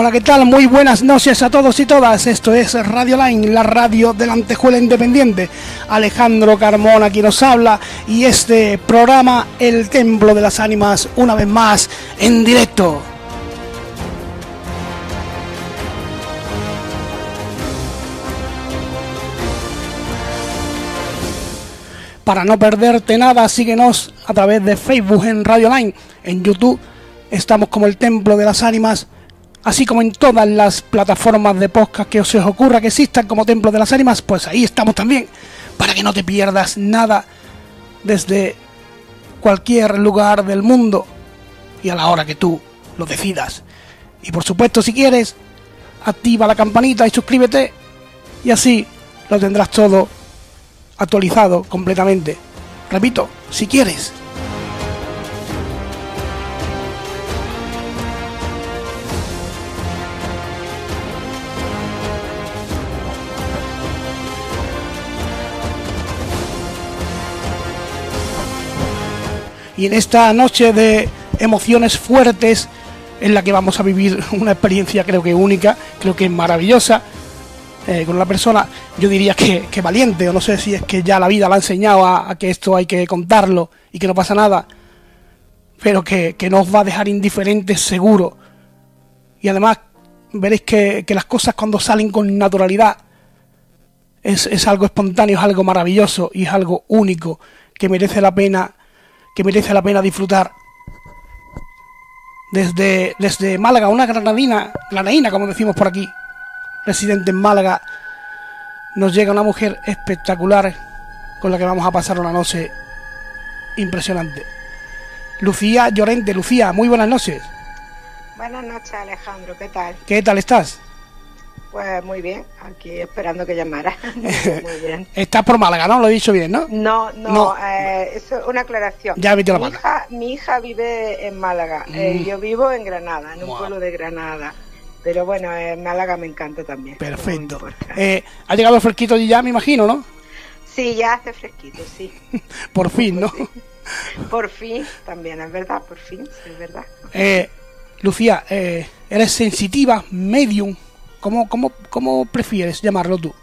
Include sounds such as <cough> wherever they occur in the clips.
Hola, ¿qué tal? Muy buenas noches a todos y todas. Esto es Radio Line, la radio de la Antejuela Independiente. Alejandro Carmona aquí nos habla y este programa El Templo de las Ánimas, una vez más en directo. Para no perderte nada, síguenos a través de Facebook en Radio Line, en YouTube estamos como el Templo de las Ánimas así como en todas las plataformas de podcast que os, ocurra que existan como Templo de las Ánimas, pues ahí estamos también, para que no te pierdas nada desde cualquier lugar del mundo y a la hora que tú lo decidas. Y por supuesto, si quieres, activa la campanita y suscríbete y así lo tendrás todo actualizado completamente. Repito, si quieres. Y en esta noche de emociones fuertes en la que vamos a vivir <laughs> una experiencia creo que única, creo que maravillosa, eh, con una persona, yo diría que, valiente, o no sé si es que ya la vida la ha enseñado a, que esto hay que contarlo y que no pasa nada, pero que, que no va a dejar indiferentes seguro. Y además veréis que, que las cosas cuando salen con naturalidad es, es algo espontáneo, es algo maravilloso y es algo único que merece la pena que merece la pena disfrutar. Desde, desde Málaga, una granadina, granadina como decimos por aquí, residente en Málaga, nos llega una mujer espectacular con la que vamos a pasar una noche impresionante. Lucía Llorente, Lucía, muy buenas noches. Buenas noches Alejandro, ¿qué tal? ¿Qué tal estás? Pues muy bien, aquí esperando que llamara. <laughs> muy bien. Estás por Málaga, ¿no? Lo he dicho bien, ¿no? No, no, Eh, es una aclaración. Ya mi, hija, mi hija vive en Málaga, eh, mm. yo vivo en Granada, en un pueblo de Granada. Pero bueno, en Málaga me encanta también. Perfecto. Eh, ha llegado el fresquito ya, me imagino, ¿no? Sí, ya hace fresquito, sí. <laughs> por fin, ¿no? Por fin, también, es verdad, por fin, es verdad. Eh, Lucía, ¿eres sensitiva, medium? ¿Cómo, cómo, cómo prefieres llamarlo tú?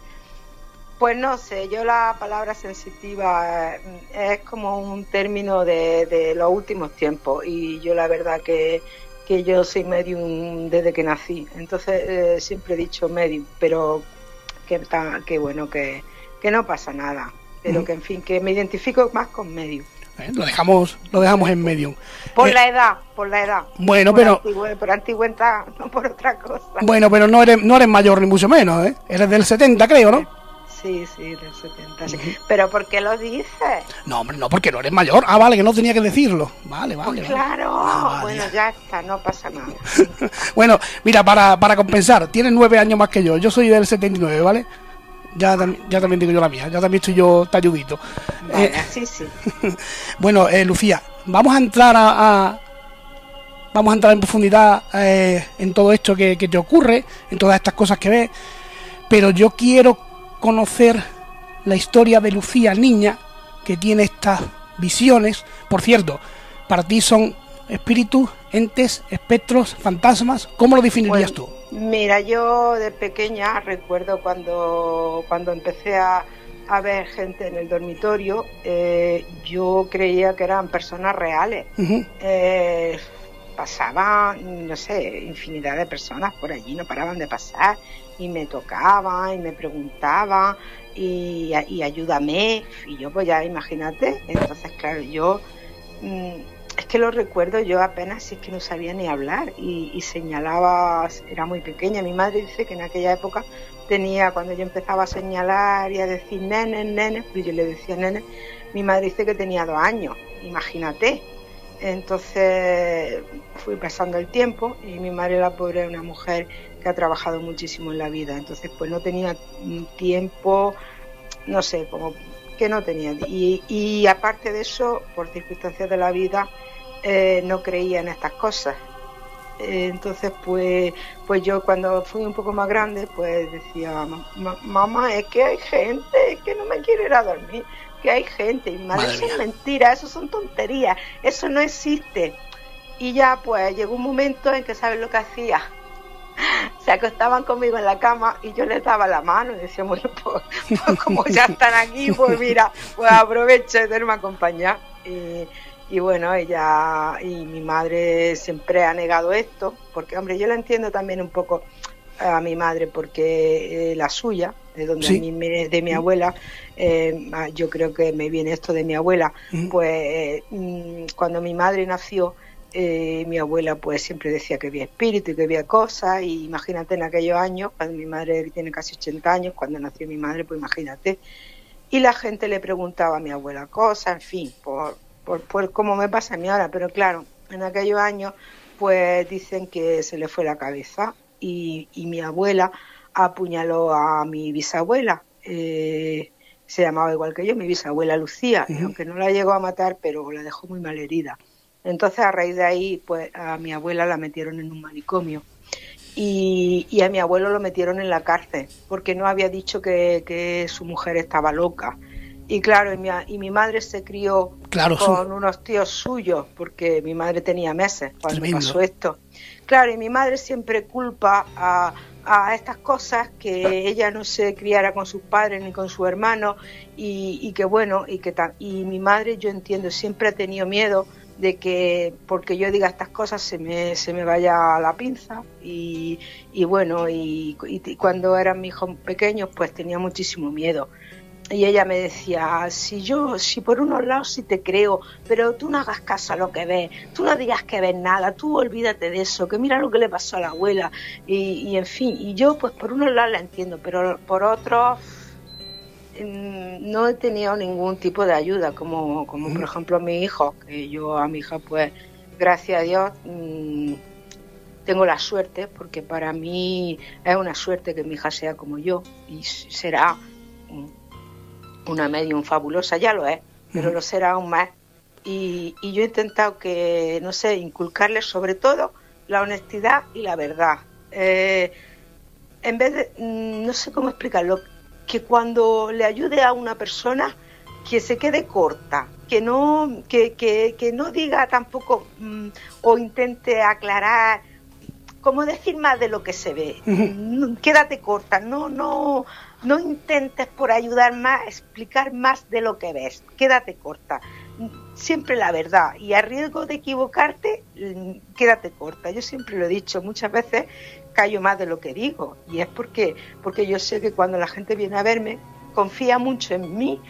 Pues no sé, yo la palabra sensitiva eh, es como un término de, los últimos tiempos y yo la verdad que, que yo soy medium desde que nací, entonces eh, siempre he dicho medium, pero que, que bueno, que, que no pasa nada, pero que en fin, que me identifico más con medium. ¿Eh? Lo dejamos, lo dejamos en medio. Por eh, la edad, por la edad. Bueno, pero. por antigüedad, no por otra cosa. Bueno, pero no eres, no eres mayor ni mucho menos, ¿eh? Eres del 70, creo, ¿no? Sí, sí, del 70. Sí. Pero ¿por qué lo dices? No, hombre, no, porque no eres mayor. Ah, vale, que no tenía que decirlo. Vale, vale. Pues claro. Ah, bueno, ya está, no pasa nada. <laughs> bueno, mira, para, para compensar, tienes nueve años más que yo. Yo soy del 79, ¿vale? Ya, ya también digo yo la mía, ya también estoy yo talludito. Eh, sí, sí. <laughs> bueno, eh, Lucía, vamos a entrar a, vamos a entrar en profundidad eh, en todo esto que, que, te ocurre, en todas estas cosas que ves, pero yo quiero conocer la historia de Lucía, niña, que tiene estas visiones. Por cierto, para ti son espíritus, entes, espectros, fantasmas. ¿Cómo lo definirías tú? Mira, yo de pequeña recuerdo cuando, cuando empecé a, ver gente en el dormitorio, eh, yo creía que eran personas reales. Eh, pasaban, no sé, infinidad de personas por allí, no paraban de pasar y me tocaban y me preguntaban y, y ayúdame. Y yo, pues ya imagínate, entonces, claro, yo. Mm, es que lo recuerdo yo apenas, si es que no sabía ni hablar y, señalaba, era muy pequeña. Mi madre dice que en aquella época tenía, cuando yo empezaba a señalar y a decir nene, nene, pues yo le decía nene, mi madre dice que tenía dos años, imagínate. Entonces fui pasando el tiempo y mi madre, la pobre, una mujer que ha trabajado muchísimo en la vida, entonces pues no tenía tiempo, no sé, como que no tenía. Y, y aparte de eso, por circunstancias de la vida, eh, no creía en estas cosas. Eh, entonces, pues, pues yo cuando fui un poco más grande, pues decía, mamá, es que hay gente, es que no me quiere ir a dormir, que hay gente. Y madre, eso es mentira, eso son tonterías, eso no existe. Y ya, pues, llegó un momento en que, ¿sabes lo que hacía? <laughs> se acostaban conmigo en la cama y yo les daba la mano y decía, bueno, pues, pues como ya <laughs> están aquí, pues mira, pues aprovecho de me acompañar. Y, y bueno, ella y mi madre siempre ha negado esto, porque hombre, yo la entiendo también un poco a mi madre, porque eh, la suya, de donde a mí me, de mi abuela, eh, yo creo que me viene esto de mi abuela, pues mm, cuando mi madre nació, eh, mi abuela pues siempre decía que había espíritu y que había cosas y imagínate en aquellos años, cuando mi madre tiene casi 80 años, cuando nació mi madre, pues imagínate. Y la gente le preguntaba a mi abuela cosas, en fin, por, por, por cómo me pasa a mí ahora, pero claro, en aquellos años pues dicen que se le fue la cabeza y, mi abuela apuñaló a mi bisabuela. Eh, se llamaba igual que yo, mi bisabuela Lucía, aunque no la llegó a matar, pero la dejó muy mal herida. Entonces, a raíz de ahí, pues a mi abuela la metieron en un manicomio y, y a mi abuelo lo metieron en la cárcel porque no había dicho que, que su mujer estaba loca. Y claro, y mi, y mi madre se crió con unos tíos suyos, porque mi madre tenía meses cuando pasó esto. Claro, y mi madre siempre culpa a, a estas cosas que ella no se criara con sus padres ni con su hermano y, y que bueno, y que y mi madre yo entiendo siempre ha tenido miedo de que porque yo diga estas cosas se me, se me vaya a la pinza. Y, y bueno, y, y, cuando eran mis hijos pequeños pues tenía muchísimo miedo. Y ella me decía, si yo, si por unos lados sí te creo, pero tú no hagas caso a lo que ves, tú no digas que ves nada, tú olvídate de eso, que mira lo que le pasó a la abuela, y, en fin, y yo pues por unos lados la entiendo, pero por otros no he tenido ningún tipo de ayuda, como, como por ejemplo mi hijo, que yo a mi hija pues gracias a Dios mm, tengo la suerte, porque para mí es una suerte que mi hija sea como yo, y será una medium fabulosa, ya lo es, pero lo será aún más. Y, yo he intentado que, no sé, inculcarle sobre todo la honestidad y la verdad. Eh, en vez de, mm, no sé cómo explicarlo, que cuando le ayude a una persona, que se quede corta, que no, que, que, no diga tampoco mm, o intente aclarar, como decir más de lo que se ve. Quédate corta, no, no, no intentes por ayudar más, explicar más de lo que ves. Quédate corta. Siempre la verdad. Y a riesgo de equivocarte, mm, quédate corta. Yo siempre lo he dicho, muchas veces callo más de lo que digo. Y es porque, porque yo sé que cuando la gente viene a verme, confía mucho en mí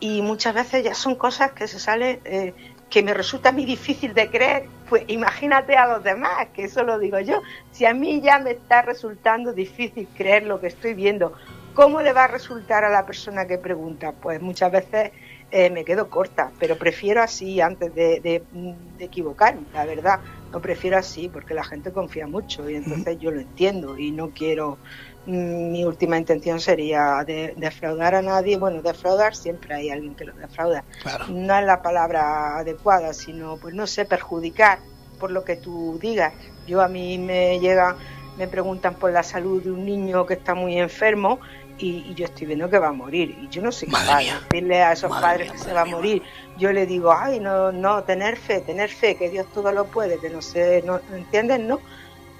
y muchas veces ya son cosas que se salen, eh, que me resulta muy difícil de creer, pues imagínate a los demás, que eso lo digo yo. Si a mí ya me está resultando difícil creer lo que estoy viendo ¿Cómo le va a resultar a la persona que pregunta? Pues muchas veces eh, me quedo corta, pero prefiero así antes de, equivocarme, la verdad. No prefiero así porque la gente confía mucho y entonces yo lo entiendo y no quiero. Mm, mi última intención sería defraudar a nadie. Bueno, defraudar siempre hay alguien que lo defrauda. No es la palabra adecuada, sino, pues no sé, perjudicar por lo que tú digas. Yo a mí me llega, me preguntan por la salud de un niño que está muy enfermo y, yo estoy viendo que va a morir. Y yo no soy capaz de decirle a esos padres que se va a morir. Yo le digo, ay, no, no, tener fe, tener fe, que Dios todo lo puede, que no sé, no, ¿entienden? ¿No?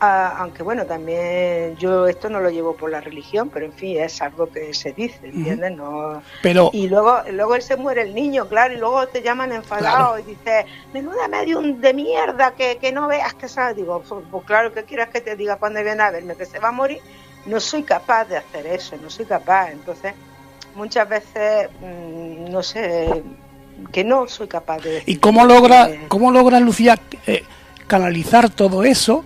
Ah, aunque bueno, también yo esto no lo llevo por la religión, pero en fin, es algo que se dice, ¿entiendes? No... Pero... Y luego, luego él se muere el niño, claro, y luego te llaman enfadado y dices, menuda medium de mierda, que, que no veas que sabes. Digo, pues, pues, claro, que quieras que te diga cuando viene a verme? Que se va a morir no soy capaz de hacer eso, no soy capaz. Entonces, muchas veces, mm, no sé, que no soy capaz de decir. ¿Y cómo logra, cómo logra Lucía eh, canalizar todo eso?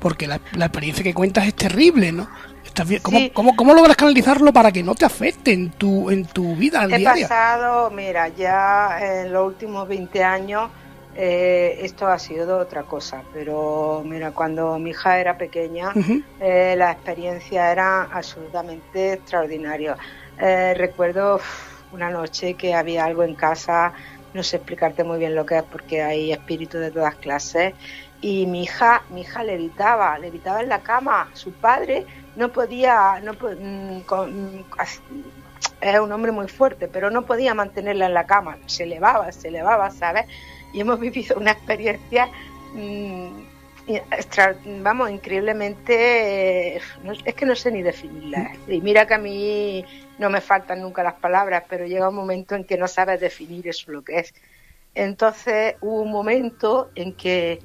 Porque la, experiencia que cuentas es terrible, ¿no? ¿Cómo, cómo, logras canalizarlo para que no te afecte en tu, en tu vida He pasado, mira, ya en los últimos 20 años eh, esto ha sido otra cosa, pero mira, cuando mi hija era pequeña, eh, la experiencia era absolutamente extraordinaria. Eh, recuerdo una noche que había algo en casa, no sé explicarte muy bien lo que es porque hay espíritus de todas clases, y mi hija, mi hija levitaba, levitaba en la cama, su padre no podía, no, mm, es un hombre muy fuerte, pero no podía mantenerla en la cama, se elevaba, se elevaba, ¿sabes? Y hemos vivido una experiencia mm, vamos, increíblemente, es que no sé ni definirla. Y mira que a mí no me faltan nunca las palabras, pero llega un momento en que no sabes definir eso lo que es. Entonces hubo un momento en que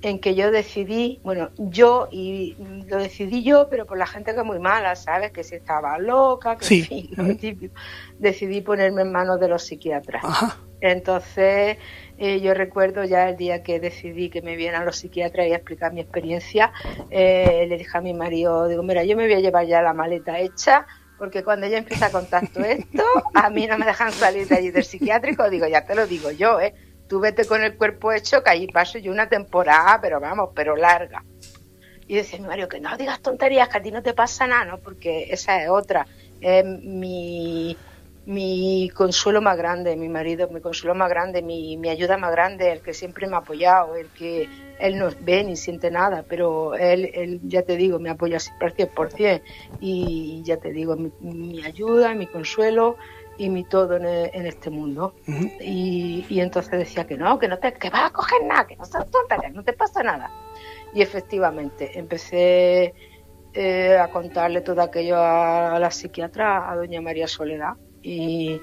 en que yo decidí, bueno, yo y lo decidí yo, pero por la gente que es muy mala, ¿sabes? Que si estaba loca, que sí. Decidí ponerme en manos de los psiquiatras. Entonces, eh, yo recuerdo ya el día que decidí que me vieran los psiquiatras y a explicar mi experiencia, eh, le dije a mi marido, digo, mira, yo me voy a llevar ya la maleta hecha, porque cuando ella empieza a contar todo esto, a mí no me dejan salir de allí del psiquiátrico, digo, ya te lo digo yo, ¿eh? tú vete con el cuerpo hecho, que ahí paso yo una temporada, pero vamos, pero larga. Y decía mi Mario, que no digas tonterías, que a ti no te pasa nada, ¿no? Porque esa es otra. Es mi, mi consuelo más grande, mi marido, mi consuelo más grande, mi, mi ayuda más grande, el que siempre me ha apoyado, el que él no ve ni siente nada, pero él, él ya te digo, me apoya siempre al 100%. Y ya te digo, mi, mi ayuda, mi consuelo, y mi todo en, este mundo. y, y, entonces decía que no, que no te que vas a coger nada, que no seas tonta, que no te pasa nada. Y efectivamente, empecé eh, a contarle todo aquello a, la psiquiatra, a doña María Soledad, y,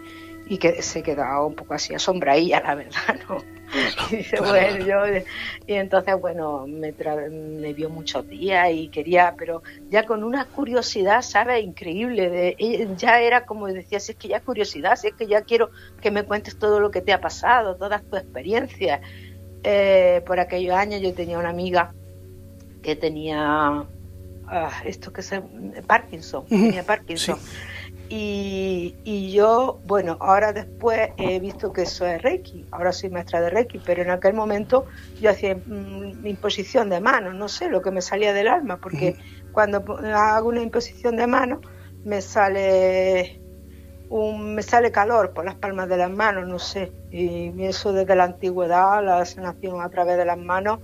y que se quedaba un poco así asombradilla, la verdad, ¿no? <laughs> y dice, bueno, yo, y entonces, bueno, me, me vio muchos días y quería, pero ya con una curiosidad, ¿sabes? Increíble, de, ya era como decía, si es que ya curiosidad, si es que ya quiero que me cuentes todo lo que te ha pasado, todas tus experiencias. Eh, por aquellos años yo tenía una amiga que tenía ah, esto que es Parkinson, tenía Parkinson. Y, yo, bueno, ahora después he visto que eso es Reiki, ahora soy maestra de Reiki, pero en aquel momento yo hacía mm, imposición de manos, no sé, lo que me salía del alma, porque cuando hago una imposición de manos me sale un, me sale calor por las palmas de las manos, no sé, y eso desde la antigüedad, la sanación a través de las manos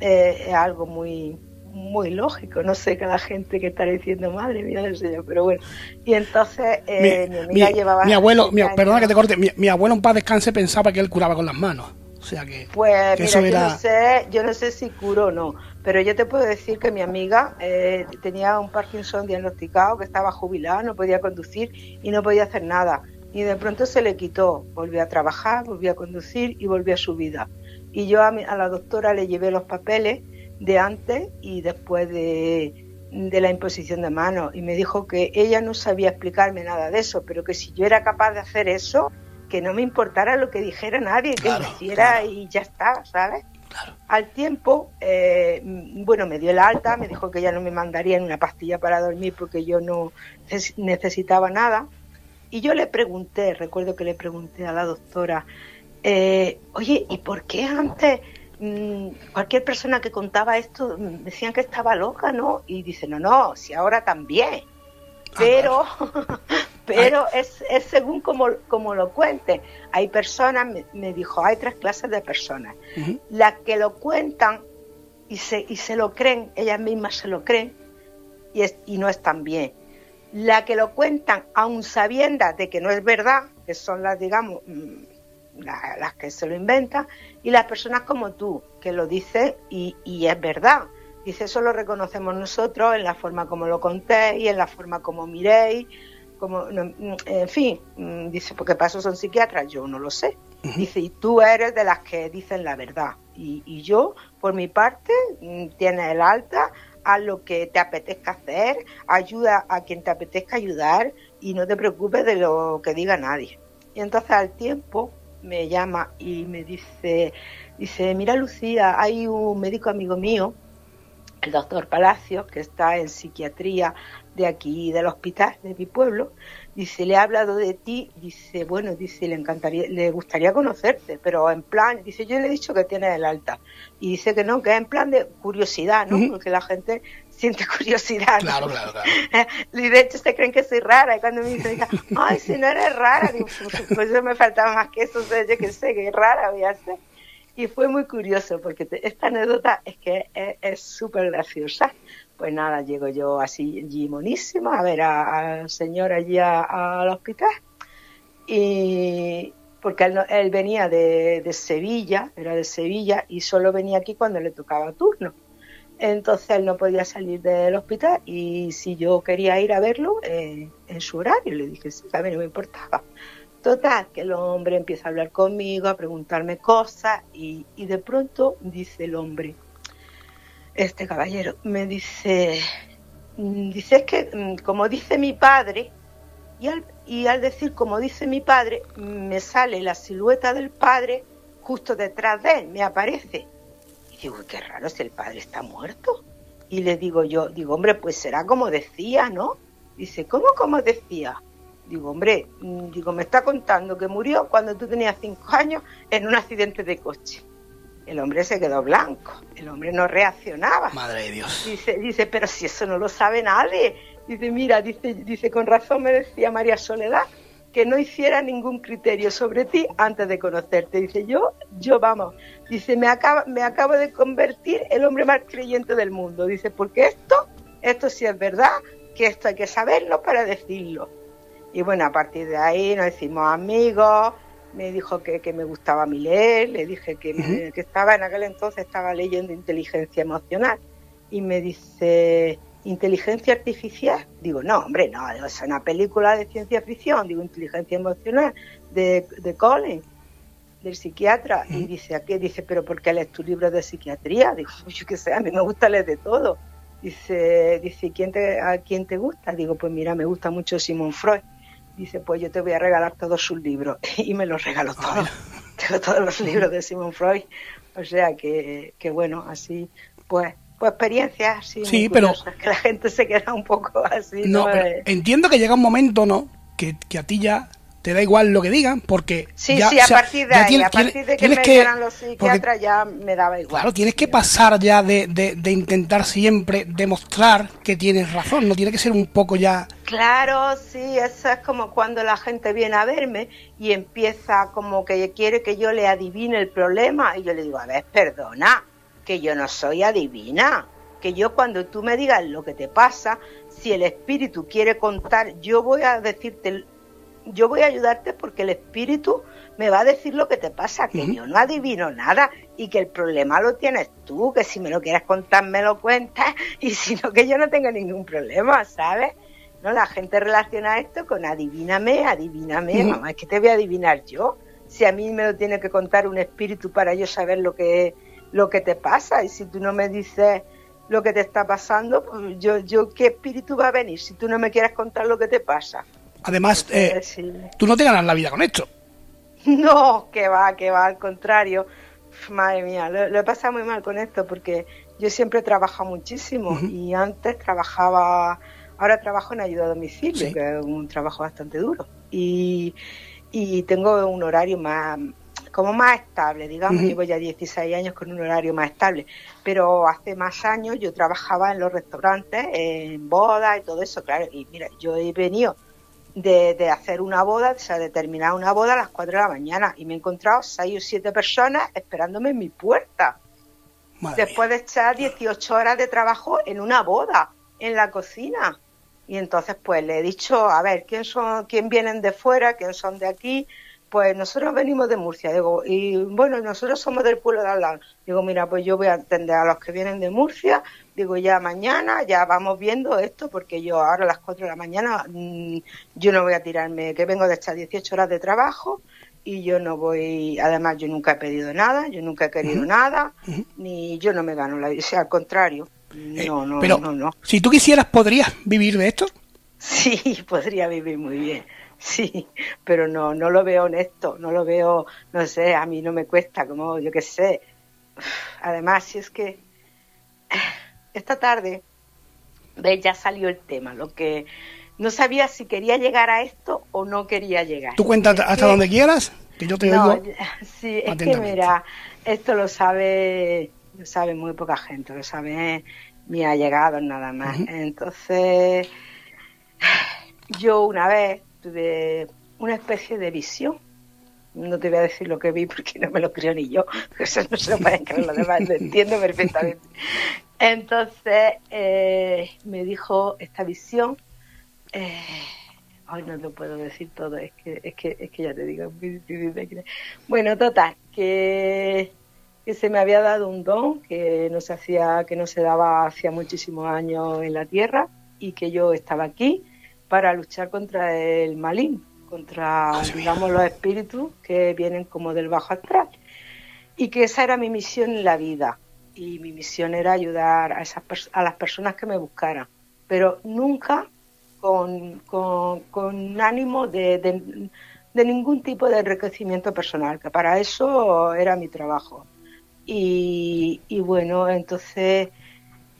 eh, es algo muy, muy lógico, no sé, cada gente que está diciendo, madre mía del Señor, pero bueno. Y entonces eh, mi, amiga llevaba... Mi abuelo, perdona que te corte, mi, abuelo en paz descanse pensaba que él curaba con las manos. O sea que... Pues mira, yo, no sé, yo no sé si curó o no, pero yo te puedo decir que mi amiga eh, tenía un Parkinson diagnosticado, que estaba jubilada, no podía conducir y no podía hacer nada. Y de pronto se le quitó, volvió a trabajar, volvió a conducir y volvió a su vida. Y yo a, a la doctora le llevé los papeles de antes y después de, la imposición de manos y me dijo que ella no sabía explicarme nada de eso, pero que si yo era capaz de hacer eso, que no me importara lo que dijera nadie, que lo hiciera y ya está, ¿sabes? Al tiempo, eh, bueno, me dio el alta, me dijo que ella no me mandaría en una pastilla para dormir porque yo no necesitaba nada. Y yo le pregunté, recuerdo que le pregunté a la doctora, eh, oye, ¿y por qué antes cualquier persona que contaba esto mm, decían que estaba loca, ¿no? Y dice, no, no, si ahora también. Ah, pero, <laughs> pero es, es, según como, como lo cuente. Hay personas, me, dijo, hay tres clases de personas. Las que lo cuentan y se, y se lo creen, ellas mismas se lo creen y, es, y no están bien. La que lo cuentan aun sabiendo de que no es verdad, que son las, digamos, mm, las que se lo inventan, y las personas como tú, que lo dicen y, es verdad. Dice, eso lo reconocemos nosotros en la forma como lo contéis, en la forma como miréis, como, en fin, mm, dice, porque para eso son psiquiatras, yo no lo sé. Dice, y tú eres de las que dicen la verdad. Y, yo, por mi parte, mm, tienes el alta, haz lo que te apetezca hacer, ayuda a quien te apetezca ayudar y no te preocupes de lo que diga nadie. Y entonces al tiempo, me llama y me dice, dice, mira Lucía, hay un médico amigo mío, el doctor Palacios, que está en psiquiatría de aquí, del hospital de mi pueblo, dice, le ha hablado de ti, dice, bueno, dice, le encantaría, le gustaría conocerte, pero en plan, dice, yo le he dicho que tienes el alta, y dice que no, que es en plan de curiosidad, ¿no? Porque la gente siente <laughs> curiosidad. Claro, claro, claro. <laughs> Y de hecho se creen que soy rara. Y cuando me dicen, ay, si no eres rara, digo, pues, pues yo me faltaba más que eso, o sea, yo que sé, que rara voy a ser. Y fue muy curioso porque esta anécdota es que es súper graciosa. Pues nada, llego yo así, allí a ver al señor allí al hospital. Y porque él, él venía de, de Sevilla, era de Sevilla, y solo venía aquí cuando le tocaba turno Entonces él no podía salir del hospital y si yo quería ir a verlo eh, en su horario, le dije, sí, a mí no me importaba. Total, que el hombre empieza a hablar conmigo, a preguntarme cosas y, de pronto dice el hombre, este caballero, me dice, dice que mm, como dice mi padre, y al, y al decir como dice mi padre, me sale la silueta del padre justo detrás de él, me aparece. Y digo, qué raro si el padre está muerto. Y le digo yo, digo, hombre, pues será como decía, ¿no? Dice, ¿cómo como decía? Digo, hombre, mm, digo, me está contando que murió cuando tú tenías cinco años en un accidente de coche. El hombre se quedó blanco, el hombre no reaccionaba. Madre de Dios. Dice, dice, pero si eso no lo sabe nadie. Dice, mira, dice, dice, con razón me decía María Soledad que no hiciera ningún criterio sobre ti antes de conocerte. Dice, yo, yo vamos. Dice, me, acaba, me acabo de convertir el hombre más creyente del mundo. Dice, porque esto, esto sí es verdad, que esto hay que saberlo para decirlo. Y bueno, a partir de ahí nos hicimos amigos, me dijo que, que, me gustaba mí leer, le dije que, uh -huh. que, estaba en aquel entonces estaba leyendo inteligencia emocional y me dice inteligencia artificial digo no hombre no es una película de ciencia ficción digo inteligencia emocional de, de Colin del psiquiatra y dice ¿a qué? dice pero ¿por qué lees tu libro de psiquiatría? digo <laughs> yo qué sé a mí me gusta leer de todo dice dice ¿quién te, a quién te gusta? digo pues mira me gusta mucho Simon Freud dice, pues yo te voy a regalar todos sus libros. <laughs> Y me los regaló todos. <laughs> Tengo todos los libros de Simon Freud. O sea que, que bueno, así, pues, pues experiencias así. Sí, pero... Que la gente se queda un poco así. No, ¿no? pero entiendo que llega un momento, ¿no? Que, que a ti ya te da igual lo que digan, porque. Sí, ya, sí, a o sea, partir de ahí, tienes, a partir de que me que, dieran los psiquiatras ya me daba igual. Claro, tienes que pasar ya de, de, de, intentar siempre demostrar que tienes razón, no tiene que ser un poco ya. Claro, sí, eso es como cuando la gente viene a verme y empieza como que quiere que yo le adivine el problema y yo le digo, a ver, perdona, que yo no soy adivina, que yo cuando tú me digas lo que te pasa, si el espíritu quiere contar, yo voy a decirte yo voy a ayudarte porque el espíritu me va a decir lo que te pasa, que uh -huh. yo no adivino nada y que el problema lo tienes tú, que si me lo quieres contar me lo cuentas <laughs> y si no que yo no tengo ningún problema, ¿sabes? No, la gente relaciona esto con adivíname, adivíname, uh -huh. mamá, es que te voy a adivinar yo. Si a mí me lo tiene que contar un espíritu para yo saber lo que lo que te pasa y si tú no me dices lo que te está pasando, pues yo, yo qué espíritu va a venir si tú no me quieres contar lo que te pasa. Además, eh, tú no te ganas la vida con esto. <laughs> No, que va, que va, al contrario. Madre mía, lo, lo, he pasado muy mal con esto porque yo siempre he trabajado muchísimo uh -huh. y antes trabajaba, ahora trabajo en ayuda a domicilio, sí. que es un trabajo bastante duro. Y, y tengo un horario más, como más estable, digamos, uh -huh. llevo ya 16 años con un horario más estable, pero hace más años yo trabajaba en los restaurantes, en bodas y todo eso, claro, y mira, yo he venido de, de, hacer una boda, o sea, de terminar una boda a las 4 de la mañana y me he encontrado 6 o 7 personas esperándome en mi puerta. Madre después mía. de echar 18 horas de trabajo en una boda, en la cocina. Y entonces pues le he dicho, a ver, ¿quién son, quién vienen de fuera, quién son de aquí? Pues nosotros venimos de Murcia, digo, y bueno, nosotros somos del pueblo de al lado. Digo, mira, pues yo voy a atender a los que vienen de Murcia, digo, ya mañana, ya vamos viendo esto, porque yo ahora a las 4 de la mañana, mmm, yo no voy a tirarme, que vengo de estas 18 horas de trabajo, y yo no voy, además yo nunca he pedido nada, yo nunca he querido uh -huh. nada, uh -huh. ni yo no me gano la vida, o sea, al contrario, no, no, eh, pero, no, no. Si tú quisieras, ¿podrías vivir de esto? Sí, podría vivir muy bien. Sí, pero no, no lo veo honesto, no lo veo, no sé, a mí no me cuesta, como yo qué sé. Además, si es que esta tarde, ¿ves? ya salió el tema, lo que no sabía si quería llegar a esto o no quería llegar. ¿Tú cuentas hasta que, donde quieras? Que yo te no, oigo. Sí, es que mira, esto lo sabe, lo sabe muy poca gente, lo sabe mi allegado nada más. Uh -huh. Entonces, yo una vez tuve una especie de visión. No te voy a decir lo que vi porque no me lo creo ni yo. <laughs> Eso no se lo pueden creer los demás, lo entiendo perfectamente. Entonces eh, me dijo esta visión. Eh, Ay, no lo puedo decir todo, es que, es que, es que ya te digo, bueno, total, que, que se me había dado un don que no se hacía, que no se daba hacía muchísimos años en la tierra y que yo estaba aquí para luchar contra el malín, contra, digamos, los espíritus que vienen como del bajo astral. Y que esa era mi misión en la vida. Y mi misión era ayudar a, esas a las personas que me buscaran. Pero nunca con, con, ánimo de, de, ningún tipo de enriquecimiento personal, que para eso era mi trabajo. Y, y bueno, entonces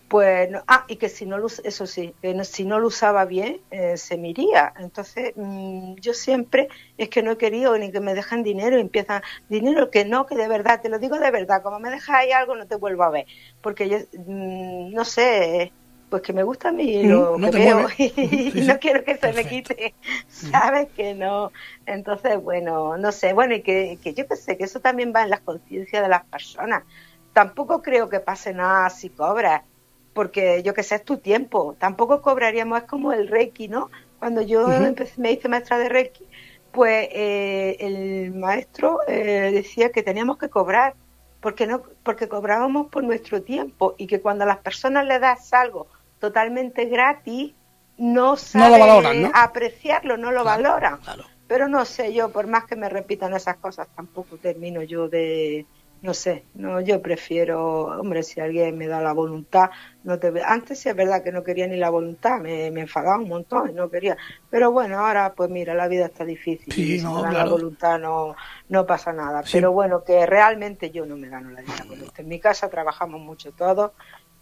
pues ah y que si no lo eso sí que si no lo usaba bien eh, se me iría. Entonces mm, yo siempre es que no he querido ni que me dejen dinero y empiezan dinero que no que de verdad te lo digo de verdad como me dejas ahí algo no te vuelvo a ver porque yo mm, no sé pues que me gusta a mí mm, lo que veo <laughs> y, no quiero que se me quite sabes que no. Entonces bueno no sé bueno y que, que yo qué sé que eso también va en las conciencias de las personas. Tampoco creo que pase nada si cobras porque yo que sé, es tu tiempo. Tampoco cobraríamos, es como el Reiki, ¿no? Cuando yo me hice maestra de Reiki, pues eh, el maestro eh, decía que teníamos que cobrar, porque, no, porque cobrábamos por nuestro tiempo y que cuando a las personas le das algo totalmente gratis, no saben apreciarlo, no lo valoran. Pero no sé, yo por más que me repitan esas cosas, tampoco termino yo de, no sé, no, yo prefiero, hombre, si alguien me da la voluntad, no te antes sí es verdad que no quería ni la voluntad, me, me enfadaba un montón, no quería, pero bueno, ahora pues mira, la vida está difícil, y si no, me dan la voluntad no, no pasa nada, pero bueno, que realmente yo no me gano la vida con esto, en mi casa trabajamos mucho todos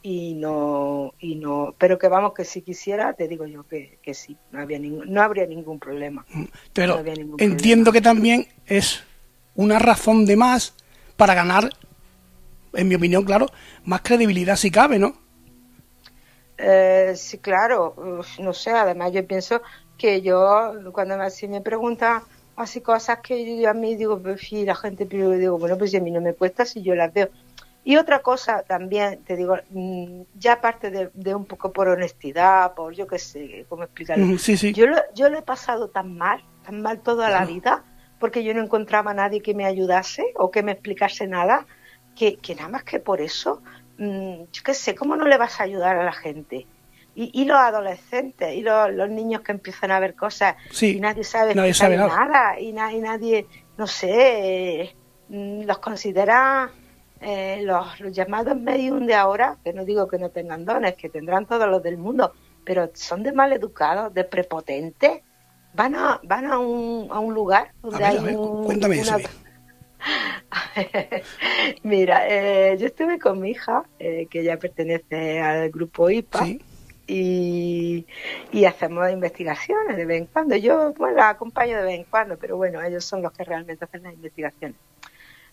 y no, y no, pero que vamos, que si quisiera, te digo yo que, que sí, no, había ningún, no habría ningún problema. Mm, pero entiendo que también es una razón de más para ganar, en mi opinión, claro, más credibilidad si cabe, ¿no? Eh, sí, claro, no sé, además yo pienso que yo, cuando me, si me preguntan así cosas que yo a mí digo, pues la gente, pero digo, bueno, pues a mí no me cuesta si yo las veo. Y otra cosa también, te digo, mm, ya aparte de, un poco por honestidad, por yo qué sé, cómo explicarlo. Sí, sí. Yo, lo, yo lo he pasado tan mal, tan mal toda la vida, porque yo no encontraba a nadie que me ayudase o que me explicase nada, que, nada más que por eso, mm, yo qué sé, ¿cómo no le vas a ayudar a la gente? Y, los adolescentes y los, niños que empiezan a ver cosas y nadie sabe, nada. y, nadie, no sé, mm, los considera eh, los, los, llamados medium de ahora, que no digo que no tengan dones, que tendrán todos los del mundo, pero son de mal educados, de prepotentes, van a, van a, un, a un lugar donde hay un, cuéntame eso. <laughs> Mira, eh, yo estuve con mi hija, eh, que ya pertenece al grupo IPA, y, y, hacemos investigaciones de vez en cuando. Yo pues, la acompaño de vez en cuando, pero bueno, ellos son los que realmente hacen las investigaciones.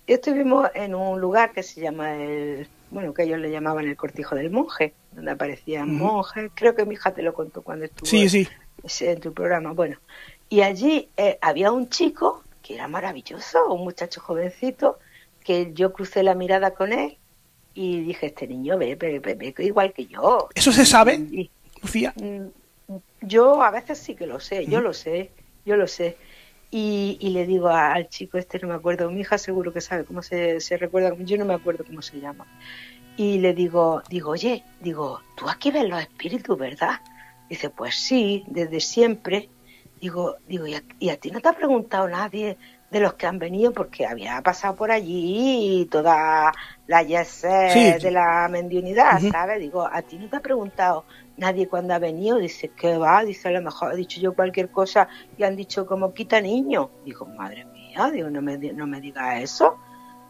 Y estuvimos en un lugar que se llama el, bueno, que ellos le llamaban el cortijo del monje, donde aparecían monjes. Creo que mi hija te lo contó cuando estuvo sí, sí en tu programa. Bueno, y allí eh, había un chico que era maravilloso, un muchacho jovencito, que yo crucé la mirada con él y dije, este niño ve, ve, ve, igual que yo. ¿Eso se sabe, Lucía? Mm, yo a veces sí que lo sé, yo lo sé, yo lo sé. Y, y, le digo al chico este, no me acuerdo, mi hija seguro que sabe cómo se, se recuerda, yo no me acuerdo cómo se llama. Y le digo, digo, oye, digo, tú aquí ves los espíritus, ¿verdad? Dice, pues sí, desde siempre. Digo, digo ¿y a, ti no te ha preguntado nadie de los que han venido? Porque había pasado por allí toda la yes de la mendiunidad, ¿sabes? Digo, ¿a ti no te ha preguntado nadie cuando ha venido? Dice, ¿qué va? Dice, a lo mejor he dicho yo cualquier cosa y han dicho como quita niño. Digo, madre mía, digo, no me, no me digas eso.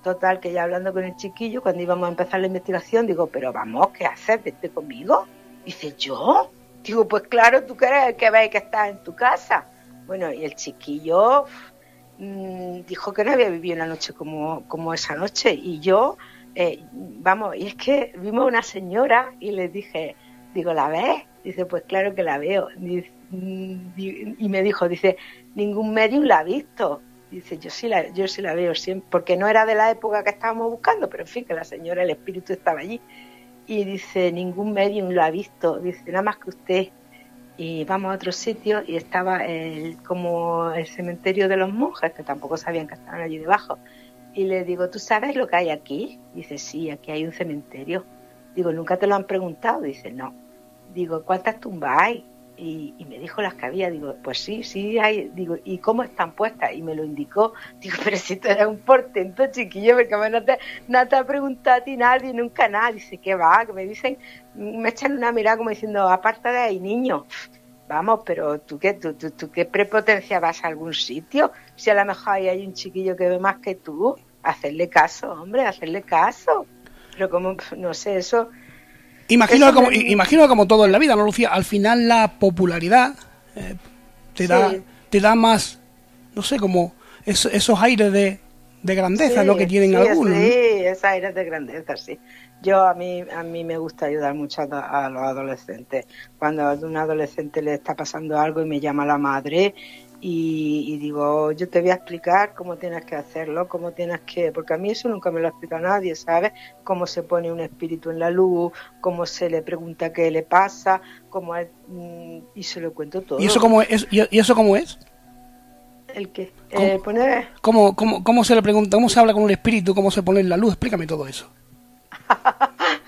Total, que ya hablando con el chiquillo, cuando íbamos a empezar la investigación, digo, pero vamos, ¿qué haces? Vete conmigo. Dice, ¿yo? Digo, pues claro, tú quieres que veis que estás en tu casa. Bueno, y el chiquillo mm, dijo que no había vivido una noche como, como esa noche. Y yo, eh, vamos, y es que vimos una señora y le dije, digo, ¿la ves? Dice, pues claro que la veo. Y me dijo, dice, ningún medium la ha visto. Dice, yo sí la, yo sí la veo siempre, porque no era de la época que estábamos buscando, pero en fin, que la señora, el espíritu estaba allí y dice, ningún medium lo ha visto, dice, nada más que usted. Y vamos a otro sitio y estaba el, como el cementerio de los monjes, que tampoco sabían que estaban allí debajo. Y le digo, ¿tú sabes lo que hay aquí? Dice, sí, aquí hay un cementerio. Digo, ¿nunca te lo han preguntado? Dice, no. Digo, ¿cuántas tumbas hay? Y, me dijo las que había. Digo, pues sí, sí hay. Digo, ¿y cómo están puestas? Y me lo indicó. <laughs> Digo, pero si tú eres un portento, chiquillo, porque no te, no te ha preguntado a ti nadie, nunca nada. Dice, ¿qué va? Que me dicen, me echan una mirada como diciendo, aparte de ahí, niño. Vamos, pero ¿tú qué, tú, tú, qué prepotencia vas a algún sitio? Si a lo mejor ahí hay un chiquillo que ve más que tú, hacerle caso, hombre, hacerle caso. Pero como, no sé, eso Imagino, como, imagino como todo en la vida, ¿no, Lucía? Al final la popularidad eh, te, da, te da más, no sé, como esos aires de, grandeza, lo que tienen algunos. Sí, esos aires de grandeza, sí. Yo a mí, a mí me gusta ayudar mucho a, los adolescentes. Cuando a un adolescente le está pasando algo y me llama la madre y, digo, yo te voy a explicar cómo tienes que hacerlo, cómo tienes que, porque a mí eso nunca me lo ha explicado nadie, ¿sabes? Cómo se pone un espíritu en la luz, cómo se le pregunta qué le pasa, cómo es, mm, y se lo cuento todo. ¿Y eso cómo es? ¿Y eso cómo es? ¿El qué? ¿Cómo, eh, poner... ¿Cómo, cómo, cómo se le pregunta, cómo se habla con un espíritu, cómo se pone en la luz? Explícame todo eso. <laughs>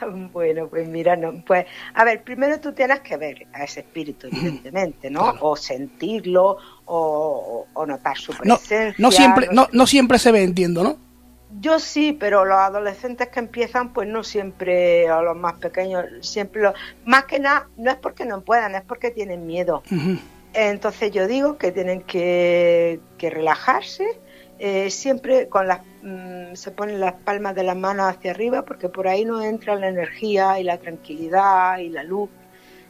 <laughs> bueno, pues mira, no, pues a ver, primero tú tienes que ver a ese espíritu, evidentemente, ¿no? O sentirlo, o, notar su presencia. No, siempre, no, no siempre se ve, entiendo, ¿no? Yo sí, pero los adolescentes que empiezan, pues no siempre, o los más pequeños, siempre lo, más que nada, no es porque no puedan, es porque tienen miedo. Entonces yo digo que tienen que, que relajarse, eh, siempre con las mm, se ponen las palmas de las manos hacia arriba porque por ahí no entra la energía y la tranquilidad y la luz.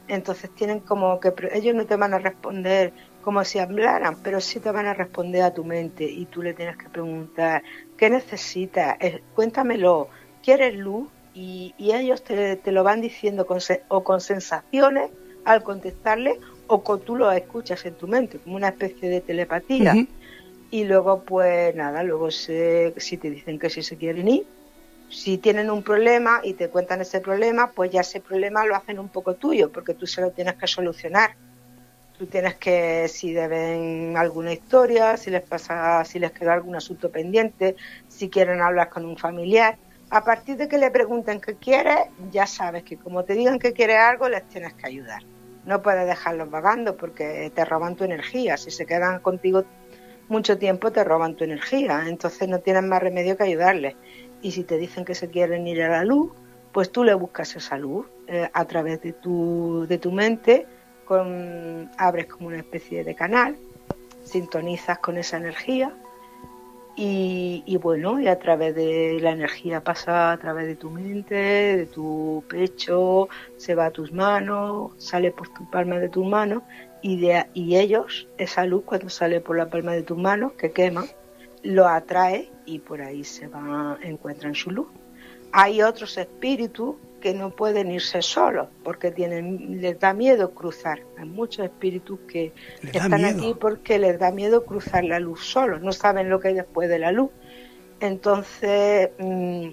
Entonces tienen como que ellos no te van a responder como si hablaran, pero sí te van a responder a tu mente y tú le tienes que preguntar qué necesitas, cuéntamelo, ¿quieres luz? Y, ellos te, lo van diciendo con, o con sensaciones al contestarle o con tú lo escuchas en tu mente, como una especie de telepatía y luego pues nada, luego se, si te dicen que si se quieren ir, si tienen un problema y te cuentan ese problema, pues ya ese problema lo hacen un poco tuyo, porque tú se lo tienes que solucionar. Tú tienes que, si deben alguna historia, si les pasa, si les queda algún asunto pendiente, si quieren hablar con un familiar, a partir de que le pregunten qué quieres, ya sabes que como te digan que quieres algo, les tienes que ayudar. No puedes dejarlos vagando porque te roban tu energía. Si se quedan contigo mucho tiempo te roban tu energía, entonces no tienes más remedio que ayudarles. Y si te dicen que se quieren ir a la luz, pues tú le buscas esa luz eh, a través de tu, de tu mente, con, abres como una especie de canal, sintonizas con esa energía y, y, bueno, y a través de la energía pasa a través de tu mente, de tu pecho, se va a tus manos, sale por tu palma de tus manos y, ellos, esa luz cuando sale por la palma de tus manos, que quema, lo atrae y por ahí se va, encuentran su luz. Hay otros espíritus que no pueden irse solos porque tienen, les da miedo cruzar. Hay muchos espíritus que están aquí porque les da miedo cruzar la luz solos, no saben lo que hay después de la luz. Entonces, mm,